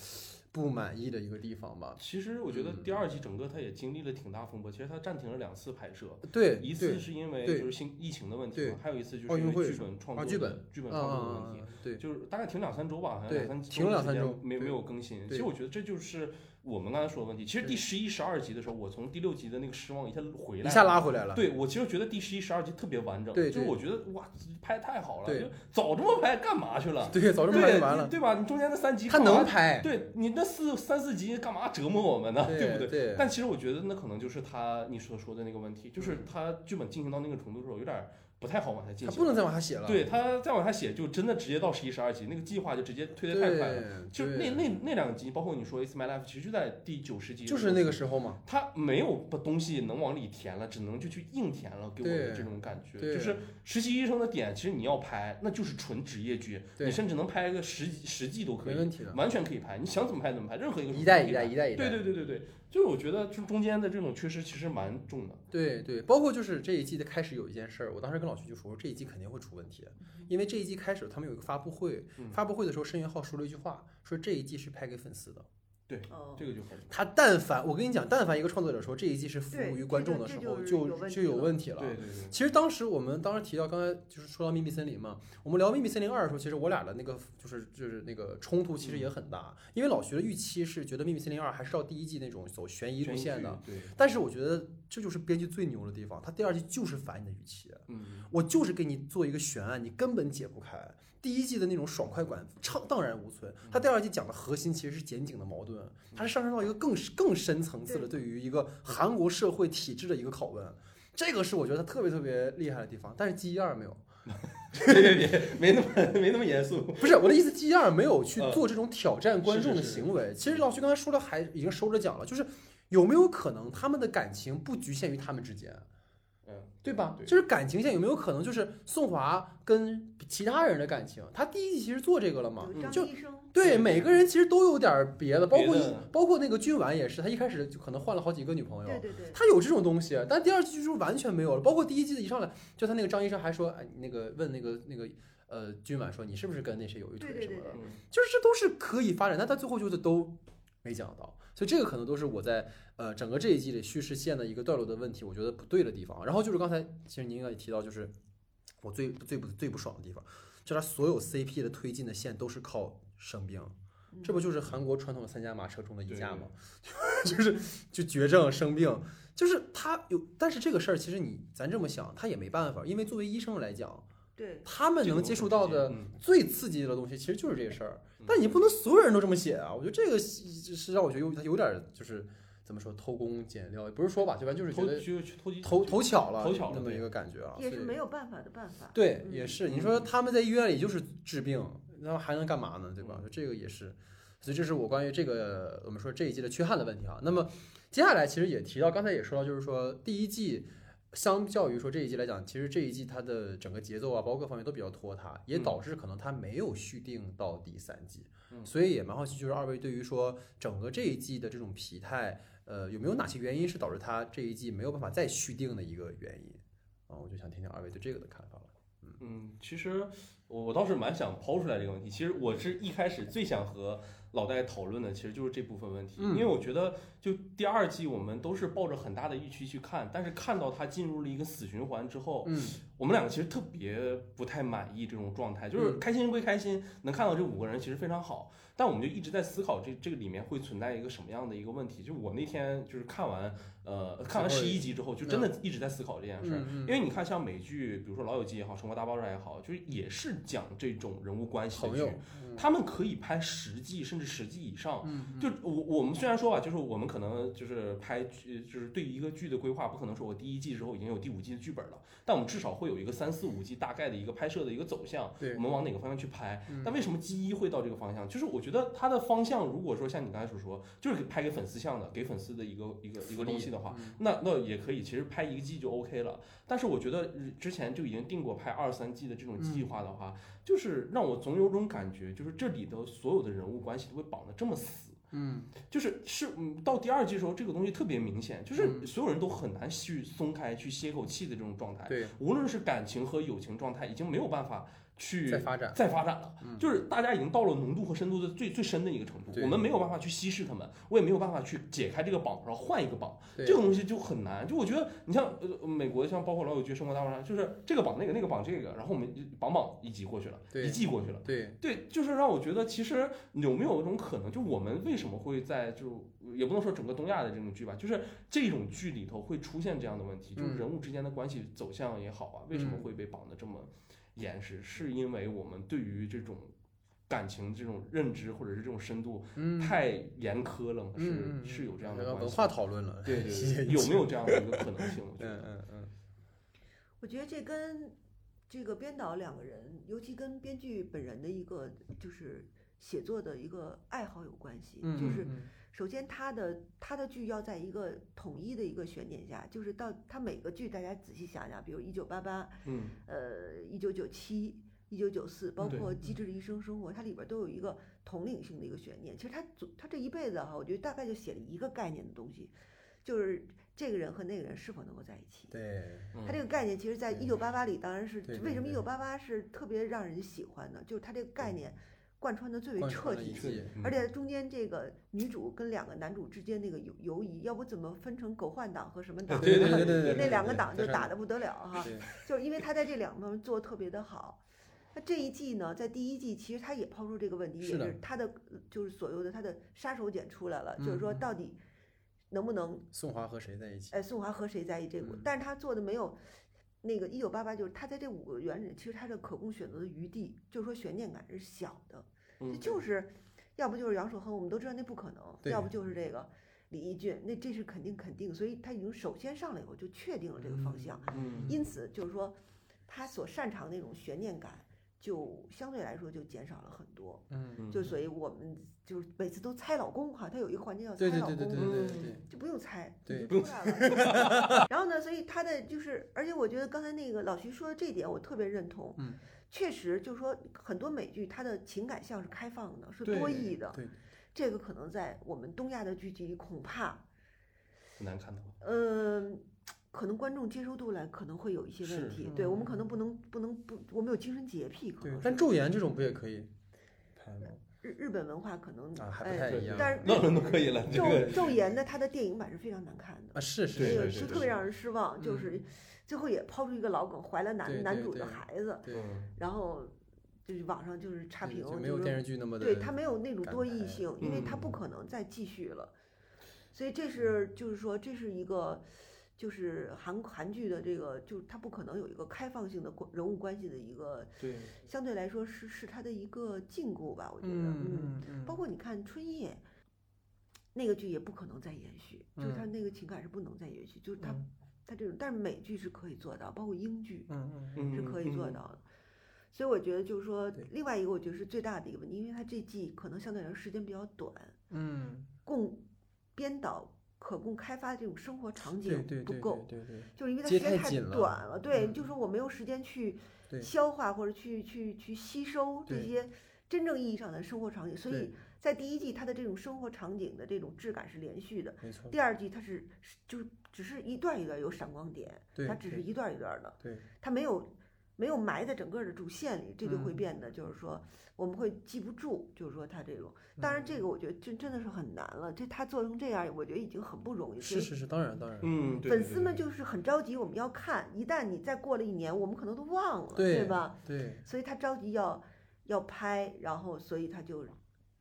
不满意的一个地方吧。其实我觉得第二季整个它也经历了挺大风波。其实它暂停了两次拍摄，对，一次是因为就是新疫情的问题，还有一次就是因为剧本创作剧本剧本创作的问题。对，就是大概停两三周吧，好像两三停了两三周，没没有更新。其实我觉得这就是。我们刚才说的问题，其实第十一、十二集的时候，我从第六集的那个失望一下回来，一下拉回来了。对我其实觉得第十一、十二集特别完整，对，就是我觉得哇，拍太好了，就早这么拍干嘛去了？对，早这么拍就完了，对吧？你中间那三集他能拍，对你那四三四集干嘛折磨我们呢？对不对？对。但其实我觉得那可能就是他你所说的那个问题，就是他剧本进行到那个程度的时候有点。不太好往下进行，他不能再往下写了。对他再往下写，就真的直接到十一、十二集，那个计划就直接推得太快了。就那那那两集，包括你说《It's My Life》，其实就在第九十集，就是那个时候嘛。他没有把东西能往里填了，只能就去硬填了，给我的这种感觉。就是实习医生的点，其实你要拍，那就是纯职业剧，你甚至能拍个十十季都可以，没问题的，完全可以拍。你想怎么拍怎么拍，任何一个一代一代一代一代。对对对对对。就是我觉得，就中间的这种缺失其实蛮重的。对对，包括就是这一季的开始有一件事儿，我当时跟老徐就说，这一季肯定会出问题，因为这一季开始他们有一个发布会，发布会的时候申元浩说了一句话，说这一季是拍给粉丝的。对，这个就很。他但凡我跟你讲，但凡一个创作者说这一季是服务于观众的时候，就就有问题了。对对对。其实当时我们当时提到，刚才就是说到秘密森林嘛，我们聊秘密森林二的时候，其实我俩的那个就是就是那个冲突其实也很大，因为老徐的预期是觉得秘密森林二还是照第一季那种走悬疑路线的。对。但是我觉得这就是编剧最牛的地方，他第二季就是反你的预期。嗯。我就是给你做一个悬案，你根本解不开。第一季的那种爽快感畅荡然无存，他第二季讲的核心其实是检警的矛盾，它是上升到一个更更深层次的对于一个韩国社会体制的一个拷问，这个是我觉得他特别特别厉害的地方。但是 G 一二没有，别别别，没那么没那么严肃。不是我的意思，G 一二没有去做这种挑战观众的行为。其实老徐刚才说的还已经收着讲了，就是有没有可能他们的感情不局限于他们之间？嗯，对吧？就是感情线有没有可能就是宋华跟其他人的感情？他第一季其实做这个了嘛？就对每个人其实都有点别的，包括包括那个君晚也是，他一开始就可能换了好几个女朋友。对对对，他有这种东西，但第二季就是完全没有了。包括第一季的一上来，就他那个张医生还说，哎，那个问那个那个呃君晚说，你是不是跟那谁有一腿什么的？就是这都是可以发展，但他最后就是都没讲到。所以这个可能都是我在呃整个这一季里叙事线的一个段落的问题，我觉得不对的地方。然后就是刚才其实您也提到，就是我最最不最不爽的地方，就他所有 CP 的推进的线都是靠生病，这不就是韩国传统的三驾马车中的一驾吗？就是就绝症生病，就是他有，但是这个事儿其实你咱这么想，他也没办法，因为作为医生来讲。对他们能接触到的最刺激的东西，其实就是这个事儿。但你不能所有人都这么写啊！我觉得这个是让我觉得有他有点就是怎么说偷工减料，也不是说吧，对吧？就是觉得偷偷巧了，偷巧那么一个感觉啊。也是没有办法的办法。对，也是。你说他们在医院里就是治病，然后还能干嘛呢？对吧？这个也是。所以这是我关于这个我们说这一季的缺憾的问题啊。那么接下来其实也提到，刚才也说到，就是说第一季。相较于说这一季来讲，其实这一季它的整个节奏啊，包括各方面都比较拖沓，也导致可能它没有续订到第三季。所以也蛮好奇，就是二位对于说整个这一季的这种疲态，呃，有没有哪些原因是导致它这一季没有办法再续订的一个原因？啊，我就想听听二位对这个的看法了。嗯，其实我我倒是蛮想抛出来这个问题。其实我是一开始最想和。老戴讨论的其实就是这部分问题，因为我觉得就第二季我们都是抱着很大的预期去看，但是看到它进入了一个死循环之后，嗯，我们两个其实特别不太满意这种状态，就是开心归开心，能看到这五个人其实非常好，但我们就一直在思考这这个里面会存在一个什么样的一个问题。就我那天就是看完呃看完十一集之后，就真的一直在思考这件事儿，因为你看像美剧，比如说《老友记》也好，《生活大爆炸》也好，就是也是讲这种人物关系的剧。他们可以拍十季甚至十季以上，就我我们虽然说吧，就是我们可能就是拍剧，就是对于一个剧的规划，不可能说我第一季之后已经有第五季的剧本了，但我们至少会有一个三四五季大概的一个拍摄的一个走向，我们往哪个方向去拍。但为什么 G 一会到这个方向？就是我觉得它的方向，如果说像你刚才所说，就是拍给粉丝向的，给粉丝的一个一个一个东西的话，那那也可以，其实拍一个季就 OK 了。但是我觉得之前就已经定过拍二三季的这种计划的话。就是让我总有种感觉，就是这里的所有的人物关系都会绑得这么死。嗯，就是是嗯，到第二季的时候，这个东西特别明显，就是所有人都很难去松开、去歇口气的这种状态。对，无论是感情和友情状态，已经没有办法。去再发展，再发展了，就是大家已经到了浓度和深度的最最深的一个程度，我们没有办法去稀释他们，我也没有办法去解开这个绑，然后换一个绑，这个东西就很难。就我觉得，你像呃美国，像包括老友记、生活大爆炸，就是这个绑那个，那个绑这个，然后我们绑绑一集过去了，一季过去了，对对，就是让我觉得，其实有没有一种可能，就我们为什么会在就也不能说整个东亚的这种剧吧，就是这种剧里头会出现这样的问题，就是人物之间的关系走向也好啊，为什么会被绑的这么？掩饰是因为我们对于这种感情这种认知或者是这种深度太严苛了，是是有这样的文化讨论了，对对，有没有这样的一个可能性？嗯嗯嗯，我觉得这跟这个编导两个人，尤其跟编剧本人的一个就是写作的一个爱好有关系，就是。首先，他的他的剧要在一个统一的一个悬念下，就是到他每个剧，大家仔细想想，比如一九八八，嗯，呃，一九九七，一九九四，包括机智的医生生活，它里边都有一个统领性的一个悬念。其实他他这一辈子哈，我觉得大概就写了一个概念的东西，就是这个人和那个人是否能够在一起。对，他这个概念，其实在一九八八里，当然是为什么一九八八是特别让人喜欢的，就是他这个概念。贯穿的最为彻底，而且中间这个女主跟两个男主之间那个游游移，要不怎么分成狗焕党和什么党？对对对对，那两个党就打的不得了哈。就是因为他在这两方面做的特别的好。那这一季呢，在第一季其实他也抛出这个问题，也是他的就是所有的他的杀手锏出来了，就是说到底能不能宋华和谁在一起？哎，宋华和谁在一起？这个，但是他做的没有那个一九八八，就是他在这五个原理，其实他的可供选择的余地，就是说悬念感是小的。就是，要不就是杨守亨，我们都知道那不可能；要不就是这个李义俊，那这是肯定肯定。所以他已经首先上来以后就确定了这个方向。嗯，因此就是说，他所擅长那种悬念感，就相对来说就减少了很多。嗯，就所以我们就是每次都猜老公哈，他有一个环节叫猜老公，对对对对对对，就不用猜，就出来了。然后呢，所以他的就是，而且我觉得刚才那个老徐说的这点，我特别认同。嗯。确实，就是说很多美剧，它的情感像是开放的，是多义的。对，这个可能在我们东亚的剧集里恐怕很难看到。嗯，可能观众接受度来可能会有一些问题。对我们可能不能不能不，我们有精神洁癖可能。但昼颜这种不也可以拍吗？日日本文化可能啊还不太一样，但是那都可以了。昼昼颜的它的电影版是非常难看的啊，是是是是特别让人失望，就是。最后也抛出一个老梗，怀了男男主的孩子，然后就是网上就是差评，没有电视剧那么的，对他没有那种多义性，因为他不可能再继续了，所以这是就是说这是一个就是韩韩剧的这个，就是它不可能有一个开放性的人物关系的一个，对，相对来说是是它的一个禁锢吧，我觉得，嗯嗯，包括你看春夜那个剧也不可能再延续，就是它那个情感是不能再延续，就是他。他这种，但是美剧是可以做到，包括英剧，嗯嗯是可以做到的。所以我觉得就是说，另外一个我觉得是最大的一个问题，因为它这季可能相对来说时间比较短，嗯，共编导可供开发的这种生活场景不够，对对，就是因为它时间太短了，对，就是说我没有时间去消化或者去去去吸收这些真正意义上的生活场景，所以。在第一季，它的这种生活场景的这种质感是连续的。没错。第二季它是就是只是一段一段有闪光点，它只是一段一段的。对。它没有没有埋在整个的主线里，这就会变得就是说我们会记不住，就是说他这种。当然，这个我觉得真真的是很难了。这他做成这样，我觉得已经很不容易。是是是，当然当然。嗯。粉丝们就是很着急，我们要看。一旦你再过了一年，我们可能都忘了，对吧？对。所以他着急要要拍，然后所以他就。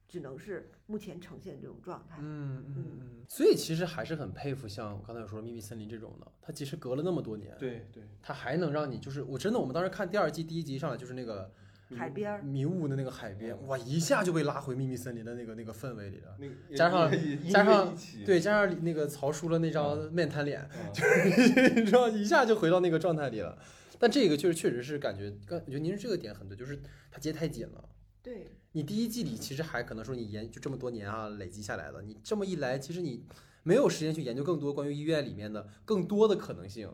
只能是目前呈现这种状态。嗯嗯嗯。所以其实还是很佩服像我刚才有说《秘密森林》这种的，它其实隔了那么多年，对对，它还能让你就是我真的，我们当时看第二季第一集上来就是那个海边迷雾的那个海边，哇，一下就被拉回《秘密森林》的那个那个氛围里了。那加上加上对加上那个曹叔的那张面瘫脸，就是 你知道一下就回到那个状态里了。但这个就是确实是感觉，刚我觉得您这个点很对，就是它接太紧了。对。你第一季里其实还可能说你研就这么多年啊累积下来了，你这么一来，其实你没有时间去研究更多关于医院里面的更多的可能性，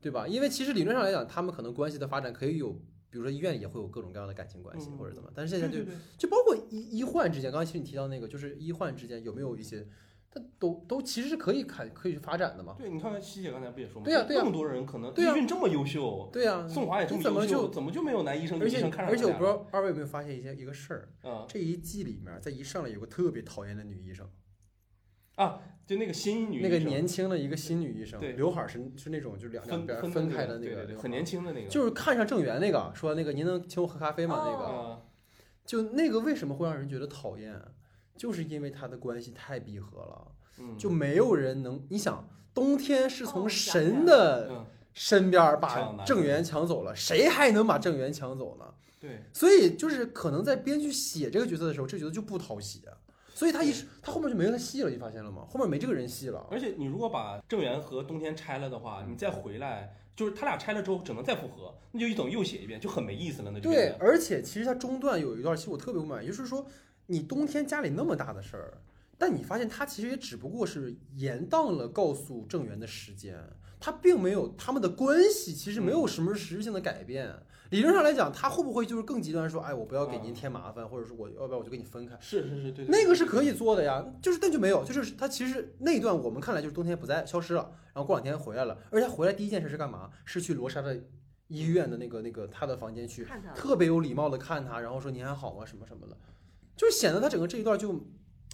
对吧？因为其实理论上来讲，他们可能关系的发展可以有比如说医院也会有各种各样的感情关系或者怎么，但是现在就就包括医医患之间，刚刚其实你提到那个，就是医患之间有没有一些，它都都其实是可以看可以去发展的嘛？对，你看西姐刚才不也说吗？对呀，对呀，这么多人可能对呀，孕这么优秀，对呀，宋华也这么优秀，怎么就没有男医生、女医生看上？而且我不知道二位有没有发现一些一个事儿啊，这一季里面在一上来有个特别讨厌的女医生。啊，就那个新女，那个年轻的一个新女医生，对，刘海是是那种就两两边分开的那个，很年轻的那个，就是看上郑源那个，说那个您能请我喝咖啡吗？那个，就那个为什么会让人觉得讨厌？就是因为他的关系太闭合了，就没有人能。你想，冬天是从神的身边把郑源抢走了，谁还能把郑源抢走呢？对，所以就是可能在编剧写这个角色的时候，这角色就不讨喜。所以他一他后面就没他戏了，你发现了吗？后面没这个人戏了。而且你如果把郑源和冬天拆了的话，你再回来，就是他俩拆了之后只能再复合，那就一等又写一遍，就很没意思了。那就对。而且其实他中段有一段，其实我特别不满意，就是说你冬天家里那么大的事儿，但你发现他其实也只不过是延宕了告诉郑源的时间，他并没有他们的关系其实没有什么实质性的改变。理论上来讲，他会不会就是更极端，说，哎，我不要给您添麻烦，或者说我要不要我就跟你分开？是是是，对，那个是可以做的呀，就是但就没有，就是他其实那一段我们看来就是冬天不在，消失了，然后过两天回来了，而且回来第一件事是干嘛？是去罗莎的医院的那个那个他的房间去，特别有礼貌的看他，然后说您还好吗？什么什么的，就显得他整个这一段就，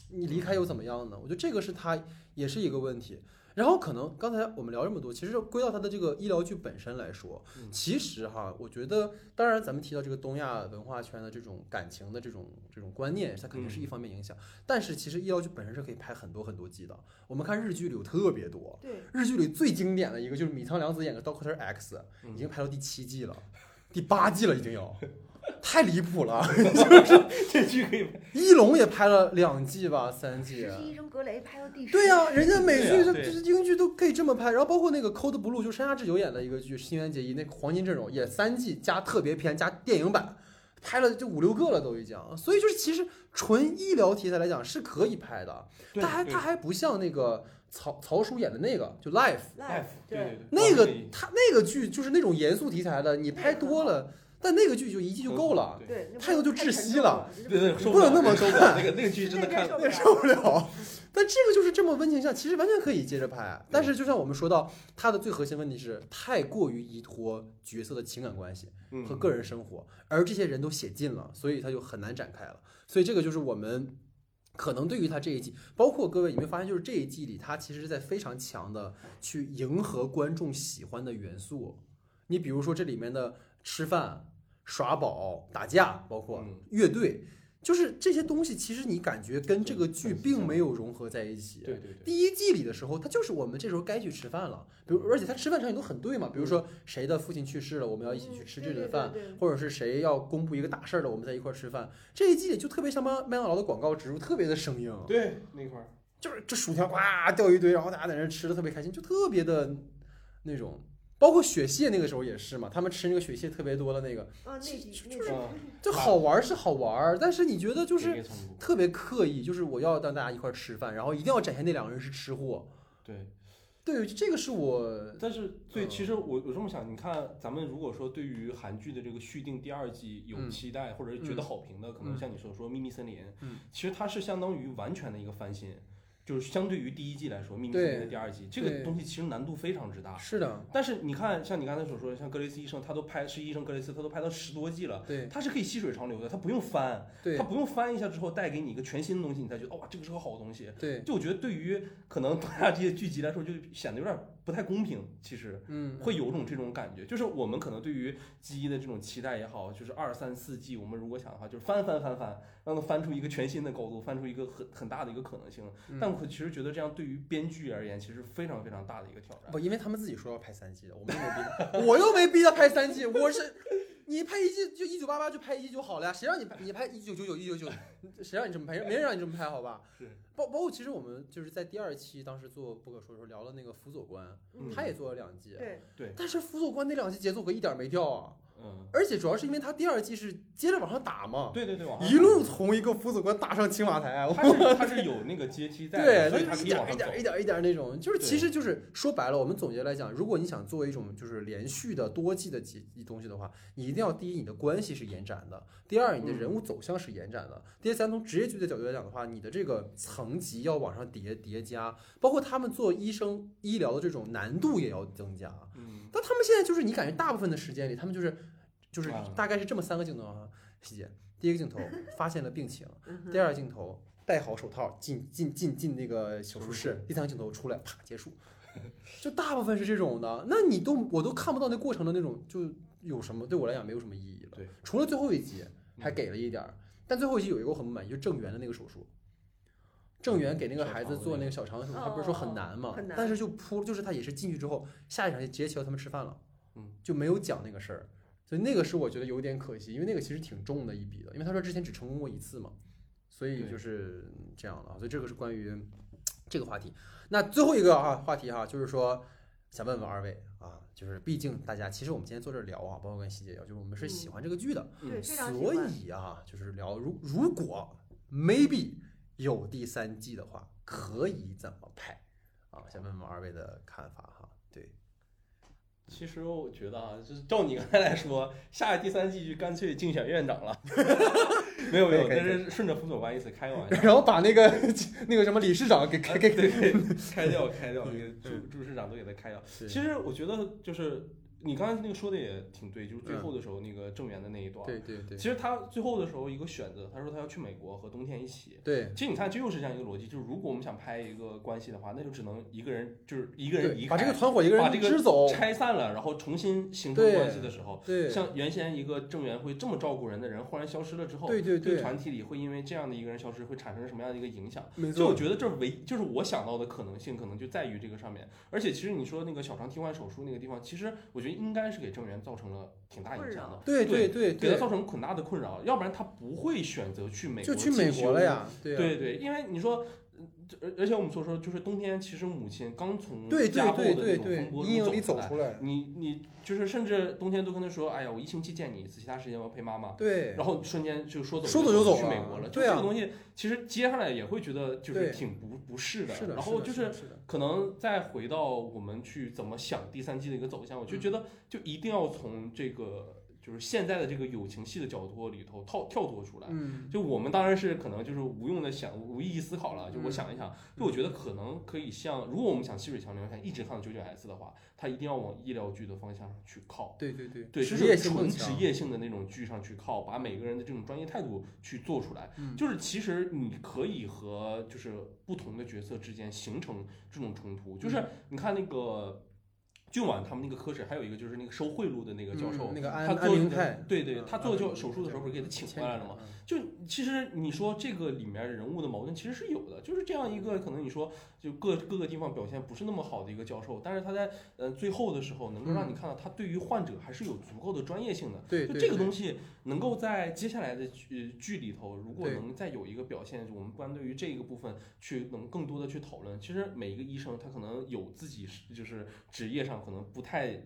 你离开又怎么样呢？我觉得这个是他也是一个问题。然后可能刚才我们聊这么多，其实归到他的这个医疗剧本身来说，其实哈，我觉得，当然咱们提到这个东亚文化圈的这种感情的这种这种观念，它肯定是一方面影响。但是其实医疗剧本身是可以拍很多很多季的。我们看日剧里有特别多，对，日剧里最经典的一个就是米仓凉子演的《Doctor X》，已经拍到第七季了，第八季了已经有。太离谱了，就是这剧可以。一龙也拍了两季吧，三季。医生格雷拍到第十。对呀，人家美剧、这英剧都可以这么拍。然后包括那个《Code Blue》，就山下智久演的一个剧《新垣结衣》，那黄金阵容也三季加特别篇加电影版，拍了就五六个了都已经。所以就是其实纯医疗题材来讲是可以拍的。他还它还不像那个曹曹叔演的那个就《Life》。Life。对对对。那个他那个剧就是那种严肃题材的，你拍多了。但那个剧就一季就够了，对，太多就窒息了，对对，不能那么看。那个那个剧真的看也受不了。但这个就是这么温情向，其实完全可以接着拍。但是就像我们说到，它的最核心问题是太过于依托角色的情感关系和个人生活，而这些人都写尽了，所以它就很难展开了。所以这个就是我们可能对于他这一季，包括各位你没有发现，就是这一季里，他其实是在非常强的去迎合观众喜欢的元素。你比如说这里面的。吃饭、耍宝、打架，包括乐队，就是这些东西。其实你感觉跟这个剧并没有融合在一起。对对对。第一季里的时候，他就是我们这时候该去吃饭了。比如，而且他吃饭场景都很对嘛。比如说谁的父亲去世了，我们要一起去吃这顿饭；或者是谁要公布一个大事儿了，我们在一块儿吃饭。这一季里就特别像麦麦当劳的广告植入，特别的生硬。对，那块儿就是这薯条呱掉一堆，然后大家在那吃的特别开心，就特别的那种。包括雪蟹那个时候也是嘛，他们吃那个雪蟹特别多的那个，啊，那就是就好玩是好玩，但是你觉得就是特别刻意，就是我要让大家一块吃饭，然后一定要展现那两个人是吃货。对，对，这个是我。但是对，其实我我这么想，你看咱们如果说对于韩剧的这个续订第二季有期待或者觉得好评的，可能像你所说《秘密森林》，其实它是相当于完全的一个翻新。就是相对于第一季来说，《秘密森林》的第二季，这个东西其实难度非常之大。是的。但是你看，像你刚才所说的，像格雷斯医生，他都拍是医生格雷斯，他都拍到十多季了。对。他是可以细水长流的，他不用翻。对。他不用翻一下之后带给你一个全新的东西，你才觉得哇，这个是个好东西。对。就我觉得对于可能 大家这些剧集来说，就显得有点不太公平。其实，嗯，会有种这种感觉，就是我们可能对于基的这种期待也好，就是二三四季，我们如果想的话，就是翻翻翻翻。让它翻出一个全新的高度，翻出一个很很大的一个可能性。但我其实觉得这样对于编剧而言，其实非常非常大的一个挑战。不，因为他们自己说要拍三季的，我们又没逼他，我又没逼他拍三季。我是你拍一季就一九八八就拍一季就好了呀，谁让你拍你拍一九九九一九九，谁让你这么拍？没人让你这么拍，好吧？是。包包括其实我们就是在第二期当时做不可说的时候聊了那个辅佐官，他也做了两季。对对。但是辅佐官那两季节奏可一点没掉啊。嗯，而且主要是因为他第二季是接着往上打嘛，对对对，一路从一个辅佐官打上青瓦台，他是他是有那个阶梯在，对，所以他一点一点一点一点那种，就是其实就是说白了，我们总结来讲，如果你想做一种就是连续的多季的几东西的话，你一定要第一你的关系是延展的，第二你的人物走向是延展的，第三从职业剧的角度来讲的话，你的这个层级要往上叠叠加，包括他们做医生医疗的这种难度也要增加。嗯，但他们现在就是你感觉大部分的时间里，他们就是。就是大概是这么三个镜头啊，细节。第一个镜头 发现了病情，第二个镜头戴好手套进进进进那个手术室，第三个镜头出来啪结束，就大部分是这种的。那你都我都看不到那过程的那种，就有什么对我来讲没有什么意义了。对，除了最后一集还给了一点儿，但最后一集有一个我很不满意，就郑源的那个手术。郑源给那个孩子做那个小肠的手术，他不是说很难吗？但是就扑，就是他也是进去之后，下一场就直接请他们吃饭了，嗯，就没有讲那个事儿。所以那个是我觉得有点可惜，因为那个其实挺重的一笔的，因为他说之前只成功过一次嘛，所以就是这样了。所以这个是关于 这个话题。那最后一个啊话题哈，就是说想问问二位啊，就是毕竟大家其实我们今天坐这聊啊，包括跟西姐聊，就是我们是喜欢这个剧的，嗯，所以啊，就是聊如如果 maybe 有第三季的话，可以怎么拍啊？想问问二位的看法哈。其实我觉得啊，就是照你刚才来说，下第三季就干脆竞选院长了。没 有没有，但是顺着辅佐官意思开个玩笑。然后把那个那个什么理事长给开给给开掉开掉，那个朱朱市长都给他开掉。其实我觉得就是。你刚才那个说的也挺对，就是最后的时候那个郑源的那一段。对对对。其实他最后的时候一个选择，他说他要去美国和冬天一起。对。其实你看，这又是这样一个逻辑，就是如果我们想拍一个关系的话，那就只能一个人，就是一个人离开，把这个团伙一个人支走，拆散了，然后重新形成关系的时候，对。像原先一个郑源会这么照顾人的人，忽然消失了之后，对对对，团体里会因为这样的一个人消失，会产生什么样的一个影响？没错。就我觉得这唯就是我想到的可能性，可能就在于这个上面。而且其实你说那个小肠替换手术那个地方，其实我觉得应该是给郑源。造成了挺大影响的，对对对，给他造成很大的困扰，要不然他不会选择去美国就去美国了呀，对对，因为你说。而而且我们所说，就是冬天，其实母亲刚从家暴的那种风波中走出来，你你就是甚至冬天都跟他说，哎呀，我一星期见你一次，其他时间我要陪妈妈。对，然后瞬间就说走说走就走去美国了。就这个东西，其实接下来也会觉得就是挺不不适的。是的。然后就是可能再回到我们去怎么想第三季的一个走向，我就觉得就一定要从这个。就是现在的这个友情戏的角度里头跳跳脱出来，嗯，就我们当然是可能就是无用的想无意义思考了。就我想一想，就我觉得可能可以像，如果我们想细水长流，想一直看九九 S 的话，它一定要往医疗剧的方向上去靠。对对对，对，就是纯职业性的那种剧上去靠，把每个人的这种专业态度去做出来。就是其实你可以和就是不同的角色之间形成这种冲突。就是你看那个。俊晚他们那个科室还有一个就是那个收贿赂的那个教授，那个安安明泰，对对，他做就手术的时候不是给他请回来了吗？就其实你说这个里面人物的矛盾其实是有的，就是这样一个可能你说就各各个地方表现不是那么好的一个教授，但是他在呃最后的时候能够让你看到他对于患者还是有足够的专业性的。对，就这个东西能够在接下来的剧剧里头，如果能再有一个表现，我们关对于这个部分去能更多的去讨论。其实每一个医生他可能有自己就是职业上可能不太。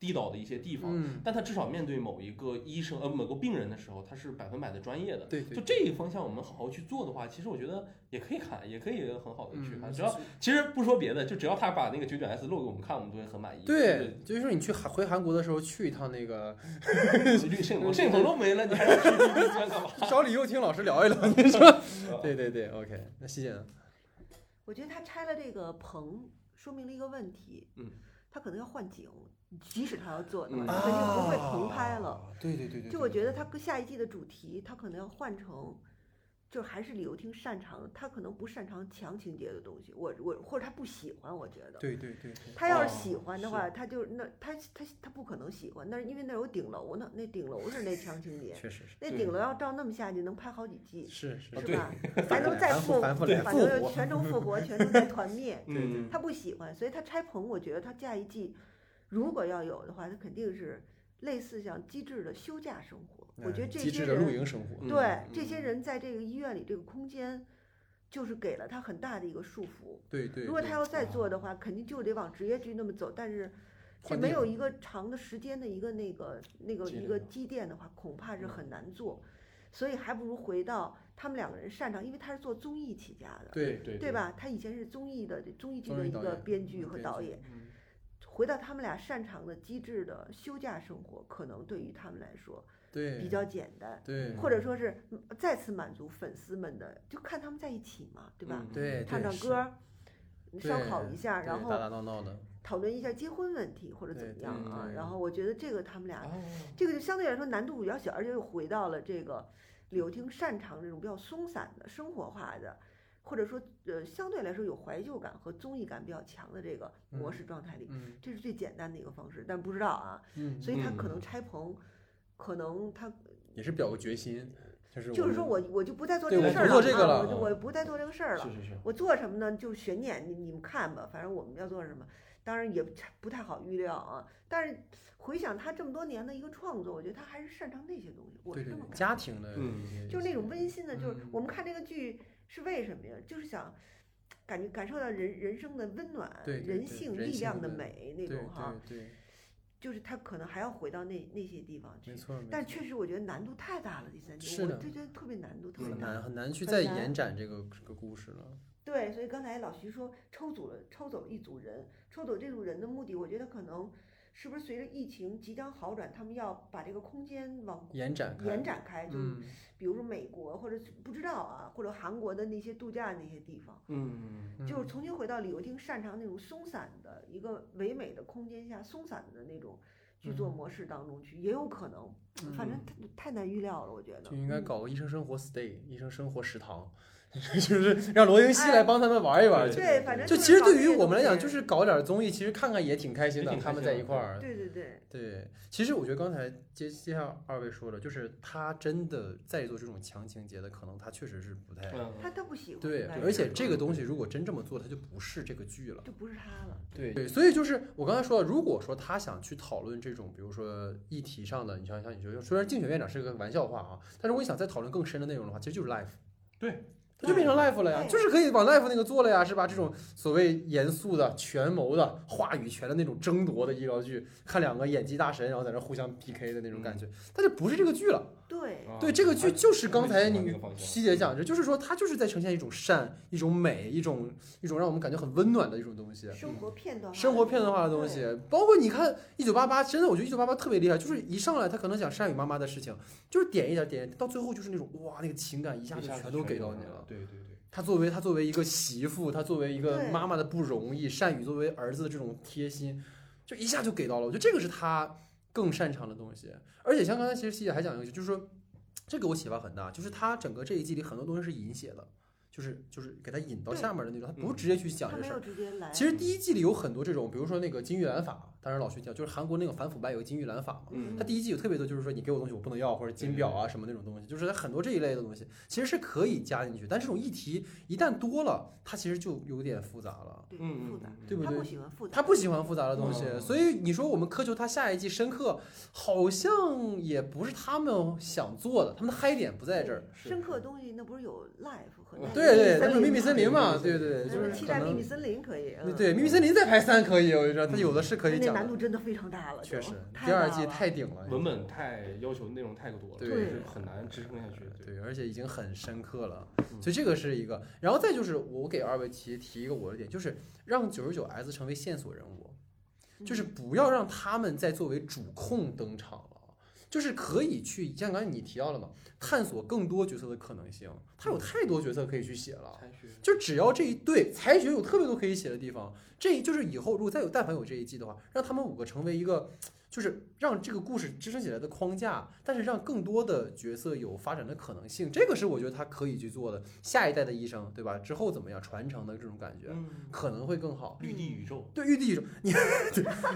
低倒的一些地方，但他至少面对某一个医生呃某个病人的时候，他是百分百的专业的。对，就这个方向我们好好去做的话，其实我觉得也可以看，也可以很好的去看。只要其实不说别的，就只要他把那个九九 S 露给我们看，我们都会很满意。对，就是说你去韩回韩国的时候去一趟那个摄影棚，摄影棚都没了，你还去干嘛？找李幼清老师聊一聊，你说？对对对，OK。那西姐呢？我觉得他拆了这个棚，说明了一个问题。嗯。他可能要换景，即使他要做的话，他肯定不会棚拍了。对对对对。就我觉得他下一季的主题，他可能要换成。就还是李幼廷擅长，他可能不擅长强情节的东西。我我或者他不喜欢，我觉得。对对对。他要是喜欢的话，他就那他他他不可能喜欢，那是因为那有顶楼呢，那顶楼是那强情节。确实是。那顶楼要照那么下去，能拍好几季。是是。是吧？还能再复反正全程复活，全程再团灭。嗯。他不喜欢，所以他拆棚。我觉得他下一季如果要有的话，他肯定是类似像机智的休假生活。我觉得这些人对这些人在这个医院里这个空间，就是给了他很大的一个束缚。对对。如果他要再做的话，肯定就得往职业剧那么走。但是，这没有一个长的时间的一个那个那个一个积淀的话，恐怕是很难做。所以还不如回到他们两个人擅长，因为他是做综艺起家的，对对对吧？他以前是综艺的综艺剧的一个编剧和导演。回到他们俩擅长的机智的休假生活，可能对于他们来说，对比较简单，对，或者说是再次满足粉丝们的，就看他们在一起嘛，对吧？对，唱唱歌，烧烤一下，然后打打闹闹的，讨论一下结婚问题或者怎么样啊？然后我觉得这个他们俩，这个就相对来说难度比较小，而且又回到了这个李友廷擅长这种比较松散的生活化的。或者说，呃，相对来说有怀旧感和综艺感比较强的这个模式状态里，这是最简单的一个方式。但不知道啊，所以他可能拆棚，可能他也是表个决心，就是就是说我我就不再做这个事儿了，我就我不再做这个事儿了。是是是，我做什么呢？就是悬念，你你们看吧，反正我们要做什么，当然也不太好预料啊。但是回想他这么多年的一个创作，我觉得他还是擅长那些东西。我是这么家庭的，就是那种温馨的，就是我们看这个剧。是为什么呀？就是想感觉感受到人人生的温暖、人性力量的美那种哈。对，就是他可能还要回到那那些地方去。没错。但确实我觉得难度太大了，第三季我就觉得特别难度特别大。很难很难去再延展这个这个故事了。对，所以刚才老徐说抽走了抽走了一组人，抽走这组人的目的，我觉得可能。是不是随着疫情即将好转，他们要把这个空间往延展延展开？就比如说美国或者不知道啊，或者韩国的那些度假那些地方，嗯，就是重新回到李友廷擅长那种松散的一个唯美的空间下，松散的那种剧作模式当中去，也有可能。反正太太难预料了，我觉得。就应该搞个医生生活 stay，医生生活食堂。就是让罗云熙来帮他们玩一玩，对，反正就其实对于我们来讲，就是搞点综艺，其实看看也挺开心的。他们在一块儿，对对对对。其实我觉得刚才接接下二位说的，就是他真的在做这种强情节的，可能他确实是不太，他他不喜欢。对，而且这个东西如果真这么做，他就不是这个剧了，就不是他了。对对，所以就是我刚才说，如果说他想去讨论这种，比如说议题上的，你像像你说，虽然竞选院长是个玩笑话啊，但是我想再讨论更深的内容的话，其实就是 life。对。就变成 life 了呀，就是可以往 life 那个做了呀，是吧？这种所谓严肃的、权谋的、话语权的那种争夺的医疗剧，看两个演技大神，然后在那互相 PK 的那种感觉，它就不是这个剧了。对对，这个剧就是刚才你西姐讲的，就是说它就是在呈现一种善、一种美、一种一种让我们感觉很温暖的一种东西。生活片段，生活片段化的东西，包括你看《一九八八》，真的，我觉得《一九八八》特别厉害，就是一上来他可能讲善宇妈妈的事情，就是点一点点，到最后就是那种哇，那个情感一下子全都给到你了。对对对。他作为他作为一个媳妇，他作为一个妈妈的不容易，善宇作为儿子的这种贴心，就一下就给到了。我觉得这个是她更擅长的东西。而且像刚才其实西姐还讲一个，就是说，这给我启发很大，就是他整个这一季里很多东西是引写的。就是就是给他引到下面的那种，他不是直接去讲这事儿。其实第一季里有很多这种，比如说那个金玉兰法，当然老徐讲，就是韩国那个反腐败有个金玉兰法嘛。嗯。他第一季有特别多，就是说你给我东西我不能要，或者金表啊什么那种东西，就是很多这一类的东西，其实是可以加进去。但这种议题一旦多了，它其实就有点复杂了。对，复杂，对不对？他不喜欢复杂。他不喜欢复杂的东西，所以你说我们苛求他下一季深刻，好像也不是他们想做的，他们的嗨点不在这儿。深刻的东西那不是有 life 和。对对，那个秘密森林嘛，对对，就是期待秘密森林可以。对，秘密森林再拍三可以，我跟你说，他有的是可以讲。难度真的非常大了，确实，第二季太顶了，文本太要求内容太多了，对，很难支撑下去。对，而且已经很深刻了，所以这个是一个。然后再就是我给二位提提一个我的点，就是让九十九 S 成为线索人物，就是不要让他们再作为主控登场了。就是可以去，像刚才你提到了嘛，探索更多角色的可能性。他有太多角色可以去写了，就只要这一对才学有特别多可以写的地方，这就是以后如果再有但凡有这一季的话，让他们五个成为一个。就是让这个故事支撑起来的框架，但是让更多的角色有发展的可能性，这个是我觉得他可以去做的。下一代的医生，对吧？之后怎么样传承的这种感觉，可能会更好。绿地宇宙，对绿地宇宙，你，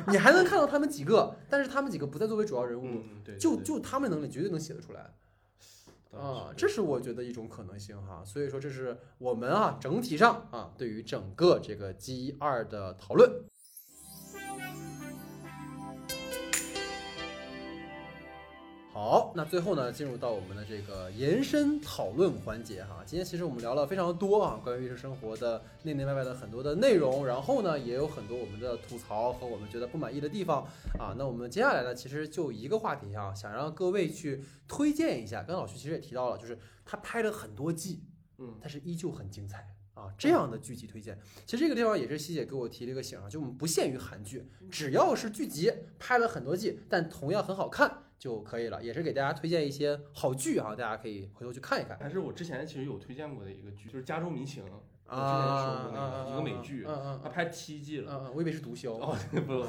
你还能看到他们几个，但是他们几个不再作为主要人物，就就他们能力绝对能写得出来。啊，这是我觉得一种可能性哈。所以说，这是我们啊整体上啊对于整个这个 G 二的讨论。好，那最后呢，进入到我们的这个延伸讨论环节哈。今天其实我们聊了非常多啊，关于日生生活的内内外外的很多的内容，然后呢，也有很多我们的吐槽和我们觉得不满意的地方啊。那我们接下来呢，其实就一个话题啊，想让各位去推荐一下。刚刚老徐其实也提到了，就是他拍了很多季，嗯，但是依旧很精彩啊。这样的剧集推荐，其实这个地方也是西姐给我提了一个醒啊，就我们不限于韩剧，只要是剧集拍了很多季，但同样很好看。就可以了，也是给大家推荐一些好剧哈，大家可以回头去看一看。还是我之前其实有推荐过的一个剧，就是《加州迷情》，我之前说过那个一个美剧，它拍七季了。我以为是毒枭。哦，不，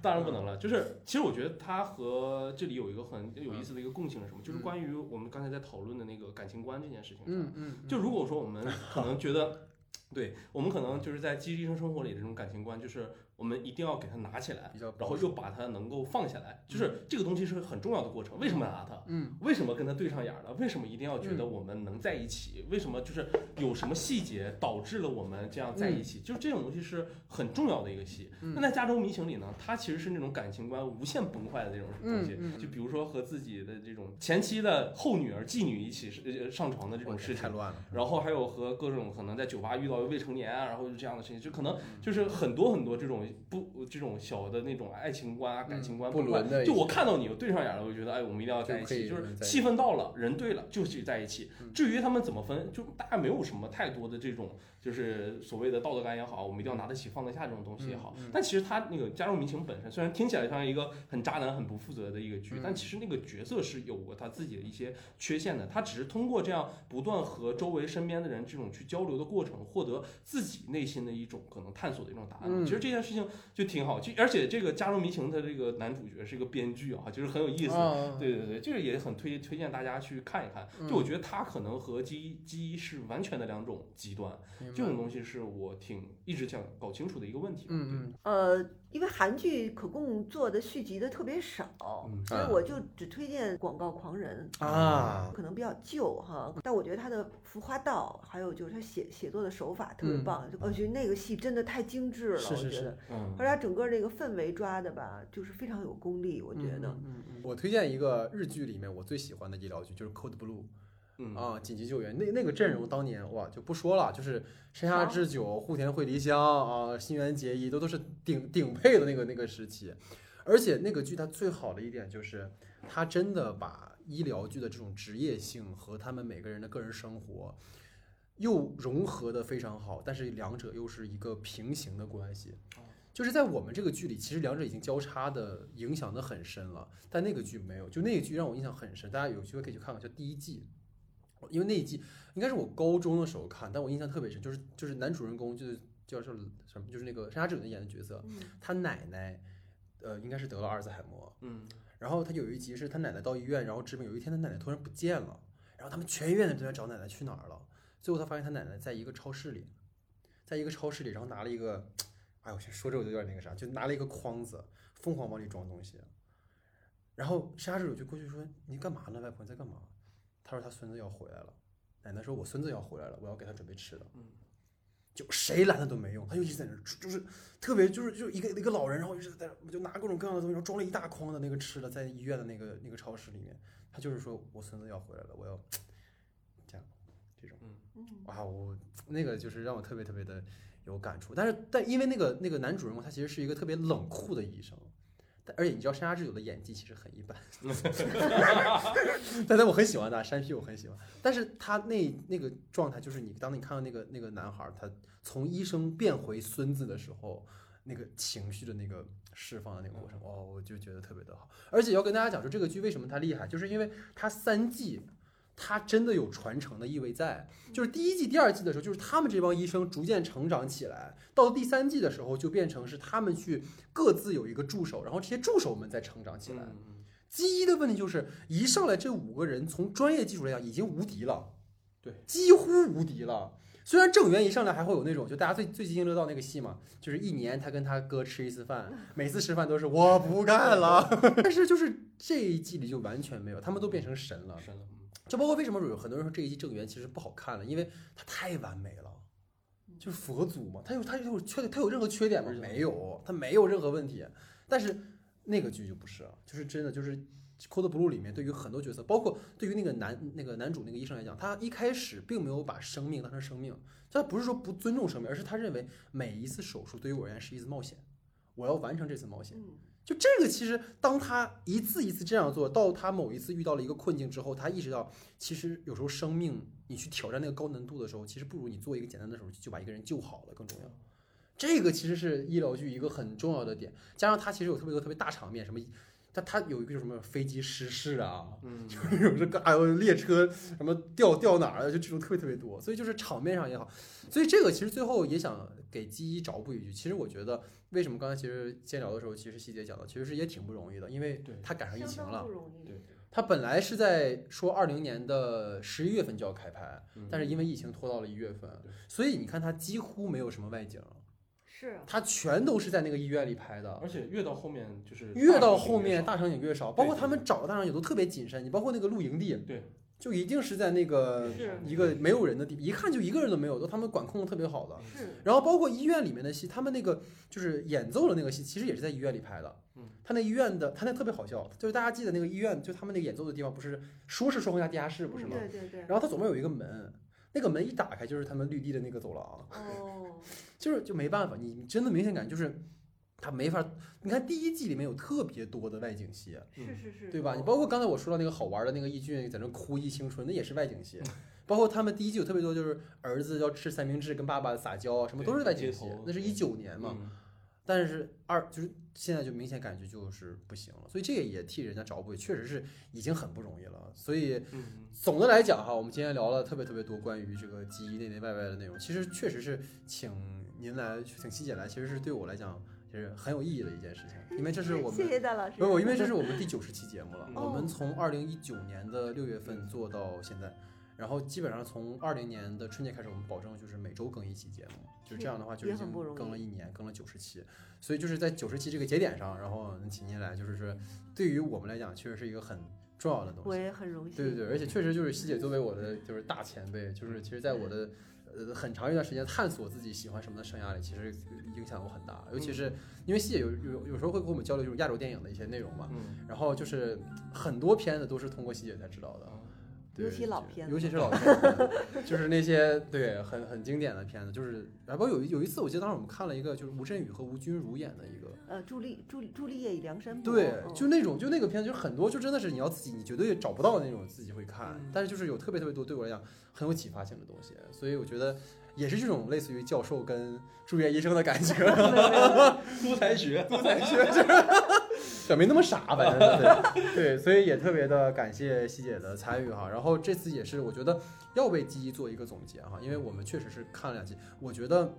当然不能了。就是其实我觉得它和这里有一个很有意思的一个共性是什么？就是关于我们刚才在讨论的那个感情观这件事情上。嗯嗯。就如果说我们可能觉得，对我们可能就是在基医生生活里的这种感情观，就是。我们一定要给它拿起来，然后又把它能够放下来，就是这个东西是很重要的过程。为什么拿它？嗯，为什么跟它对上眼了？为什么一定要觉得我们能在一起？为什么就是有什么细节导致了我们这样在一起？就是这种东西是很重要的一个戏。那在《加州迷情》里呢，它其实是那种感情观无限崩坏的这种东西。就比如说和自己的这种前妻的后女儿妓女一起上床的这种事情，太乱了。然后还有和各种可能在酒吧遇到未成年啊，然后就这样的事情，就可能就是很多很多这种。不，这种小的那种爱情观啊、感情观，不伦的，就我看到你，我对上眼了，我就觉得，哎，我们一定要在一起，就是气氛到了，人对了，就去在一起。至于他们怎么分，就大家没有什么太多的这种。就是所谓的道德感也好，我们一定要拿得起放得下这种东西也好，但其实他那个加入民情本身，虽然听起来像一个很渣男、很不负责的一个剧，但其实那个角色是有过他自己的一些缺陷的。他只是通过这样不断和周围身边的人这种去交流的过程，获得自己内心的一种可能探索的一种答案。其实这件事情就挺好，就而且这个加入民情的这个男主角是一个编剧啊，就是很有意思。对对对，这个也很推推荐大家去看一看。就我觉得他可能和基基是完全的两种极端。这种东西是我挺一直想搞清楚的一个问题。嗯嗯。呃，因为韩剧可供做的续集的特别少，所以我就只推荐《广告狂人》啊，可能比较旧哈，但我觉得他的《浮华道》还有就是他写写作的手法特别棒，我觉得那个戏真的太精致了，是是是。嗯。而且他整个那个氛围抓的吧，就是非常有功力，我觉得。嗯嗯。我推荐一个日剧里面我最喜欢的医疗剧，就是《Code Blue》。啊，紧急救援那那个阵容当年哇就不说了，就是山下智久、户田惠梨香啊、新垣结衣都都是顶顶配的那个那个时期，而且那个剧它最好的一点就是，它真的把医疗剧的这种职业性和他们每个人的个人生活又融合的非常好，但是两者又是一个平行的关系，就是在我们这个剧里，其实两者已经交叉的影响的很深了，但那个剧没有，就那个剧让我印象很深，大家有机会可以去看看，叫第一季。因为那一季应该是我高中的时候看，但我印象特别深，就是就是男主人公就是叫什么，就是那个山下智久演的角色，他奶奶，呃，应该是得了阿尔兹海默，嗯，然后他有一集是他奶奶到医院，然后治病，有一天他奶奶突然不见了，然后他们全医院的人都在找奶奶去哪儿了，最后他发现他奶奶在一个超市里，在一个超市里，然后拿了一个，哎，我去说这我就有点那个啥，就拿了一个筐子，疯狂往里装东西，然后山下智久就过去说：“你干嘛呢，外婆你在干嘛？”他说他孙子要回来了，奶奶说我孙子要回来了，我要给他准备吃的。嗯，就谁拦他都没用，他就一直在那儿，就是特别就是就一个一个老人，然后一直在那就拿各种各样的东西，然后装了一大筐的那个吃的，在医院的那个那个超市里面，他就是说我孙子要回来了，我要这样这种，嗯哇，我那个就是让我特别特别的有感触，但是但因为那个那个男主人公他其实是一个特别冷酷的医生。而且你知道山下智久的演技其实很一般，但但我很喜欢他，山 P 我很喜欢。但是他那那个状态，就是你当你看到那个那个男孩，他从医生变回孙子的时候，那个情绪的那个释放的那个过程，哦，我就觉得特别的好。而且要跟大家讲说，这个剧为什么它厉害，就是因为它三季。它真的有传承的意味在，就是第一季、第二季的时候，就是他们这帮医生逐渐成长起来，到了第三季的时候，就变成是他们去各自有一个助手，然后这些助手们再成长起来。基一的问题就是，一上来这五个人从专业技术来讲已经无敌了，对，几乎无敌了。虽然郑源一上来还会有那种，就大家最最津津乐道那个戏嘛，就是一年他跟他哥吃一次饭，每次吃饭都是我不干了，但是就是这一季里就完全没有，他们都变成神了，神了。就包括为什么有很多人说这一季正源其实不好看了，因为他太完美了，就是佛祖嘛，他有他有缺点，他有任何缺点吗？没有，他没有任何问题。但是那个剧就不是，就是真的就是《Code Blue》里面对于很多角色，包括对于那个男那个男主那个医生来讲，他一开始并没有把生命当成生命，他不是说不尊重生命，而是他认为每一次手术对于我而言是一次冒险，我要完成这次冒险。就这个，其实当他一次一次这样做到，他某一次遇到了一个困境之后，他意识到，其实有时候生命你去挑战那个高难度的时候，其实不如你做一个简单的手术就把一个人救好了更重要。这个其实是医疗剧一个很重要的点，加上他其实有特别多特别大场面，什么，它它有一个什么飞机失事啊，嗯，就是有这个还有列车什么掉掉哪儿了，就这种特别特别多，所以就是场面上也好，所以这个其实最后也想给基一找补一句，其实我觉得。为什么刚才其实先聊的时候，其实细节讲的其实是也挺不容易的，因为他赶上疫情了。对，他本来是在说二零年的十一月份就要开拍，但是因为疫情拖到了一月份，所以你看他几乎没有什么外景，是，他全都是在那个医院里拍的，而且越到后面就是越到后面大场景越少，包括他们找的大场景都特别谨慎，你包括那个露营地，对。就一定是在那个一个没有人的地，一看就一个人都没有，都他们管控的特别好的。是。然后包括医院里面的戏，他们那个就是演奏的那个戏，其实也是在医院里拍的。嗯。他那医院的，他那特别好笑，就是大家记得那个医院，就他们那个演奏的地方，不是说是双层加地下室，不是吗？对对对。然后他左边有一个门，那个门一打开就是他们绿地的那个走廊。哦。就是就没办法，你真的明显感觉就是。他没法，你看第一季里面有特别多的外景戏，是是是，对吧？你包括刚才我说到那个好玩的那个易俊在那哭忆青春，那也是外景戏。包括他们第一季有特别多，就是儿子要吃三明治跟爸爸撒娇啊，什么都是外景戏。那是一九年嘛，但是二就是现在就明显感觉就是不行了，所以这个也替人家找补，确实是已经很不容易了。所以总的来讲哈，我们今天聊了特别特别多关于这个基因内内外外的内容，其实确实是请您来，请西姐来，其实是对我来讲。是很有意义的一件事情，因为这是我们 谢谢戴老师。不，因为这是我们第九十期节目了。我们从二零一九年的六月份做到现在，然后基本上从二零年的春节开始，我们保证就是每周更一期节目，就是这样的话就已经更了一年，更了九十期。所以就是在九十期这个节点上，然后能请您来，就是说对于我们来讲，确实是一个很重要的东西。我也很荣幸。对对对，而且确实就是希姐作为我的就是大前辈，就是其实在我的。呃，很长一段时间探索自己喜欢什么的生涯里，其实影响我很大。尤其是因为西姐有有有时候会跟我们交流这种亚洲电影的一些内容嘛，然后就是很多片子都是通过西姐才知道的。尤其老片，尤其是老 片，就是那些对很很经典的片子，就是然后有有一次，我记得当时我们看了一个，就是吴镇宇和吴君如演的一个，呃，朱丽朱朱丽叶与梁山伯，对，就那种就那个片子，就很多就真的是你要自己，你绝对找不到那种自己会看，但是就是有特别特别多对我来讲很有启发性的东西，所以我觉得也是这种类似于教授跟住院医生的感觉，出才学，出才学，就是。也没那么傻，反正对对，所以也特别的感谢西姐的参与哈。然后这次也是我觉得要为记忆做一个总结哈，因为我们确实是看了两集。我觉得《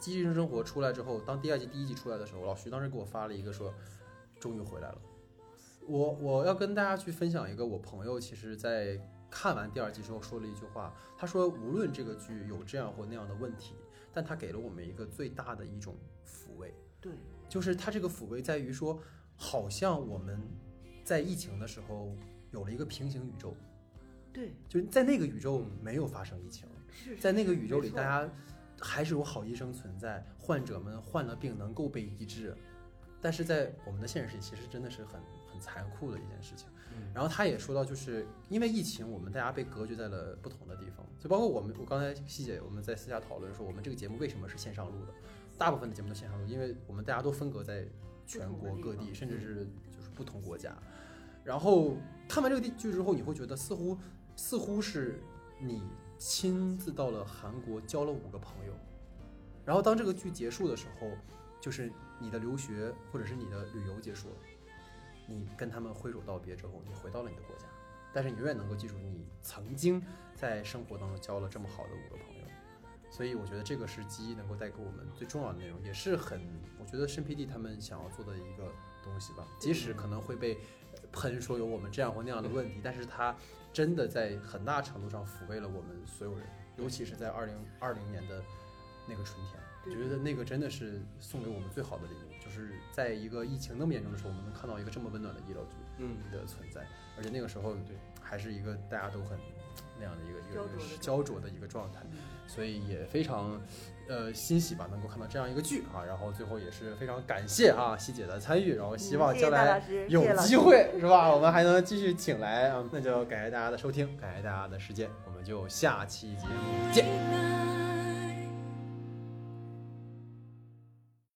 机器人生活》出来之后，当第二季第一集出来的时候，老徐当时给我发了一个说，终于回来了。我我要跟大家去分享一个我朋友，其实在看完第二季之后说了一句话，他说无论这个剧有这样或那样的问题，但他给了我们一个最大的一种抚慰。对，就是他这个抚慰在于说。好像我们在疫情的时候有了一个平行宇宙，对，就在那个宇宙没有发生疫情，是在那个宇宙里，大家还是有好医生存在，患者们患了病能够被医治，但是在我们的现实里，其实真的是很很残酷的一件事情。然后他也说到，就是因为疫情，我们大家被隔绝在了不同的地方，就包括我们，我刚才细节我们在私下讨论说，我们这个节目为什么是线上录的，大部分的节目都线上录，因为我们大家都分隔在。全国各地，甚至是就是不同国家，然后看完这个地剧之后，你会觉得似乎似乎是你亲自到了韩国交了五个朋友，然后当这个剧结束的时候，就是你的留学或者是你的旅游结束了，你跟他们挥手道别之后，你回到了你的国家，但是你永远能够记住你曾经在生活当中交了这么好的五个朋友。所以我觉得这个是记忆能够带给我们最重要的内容，也是很我觉得申 PD 他们想要做的一个东西吧。即使可能会被喷说有我们这样或那样的问题，但是它真的在很大程度上抚慰了我们所有人，尤其是在二零二零年的那个春天，我觉得那个真的是送给我们最好的礼物，就是在一个疫情那么严重的时候，我们能看到一个这么温暖的医疗剧嗯的存在，而且那个时候对还是一个大家都很那样的一个一个焦灼的一个状态。所以也非常，呃欣喜吧，能够看到这样一个剧啊。然后最后也是非常感谢啊希姐的参与，然后希望将来有机会是吧，我们还能继续请来啊。那就感谢大家的收听，感谢大家的时间，我们就下期节目见。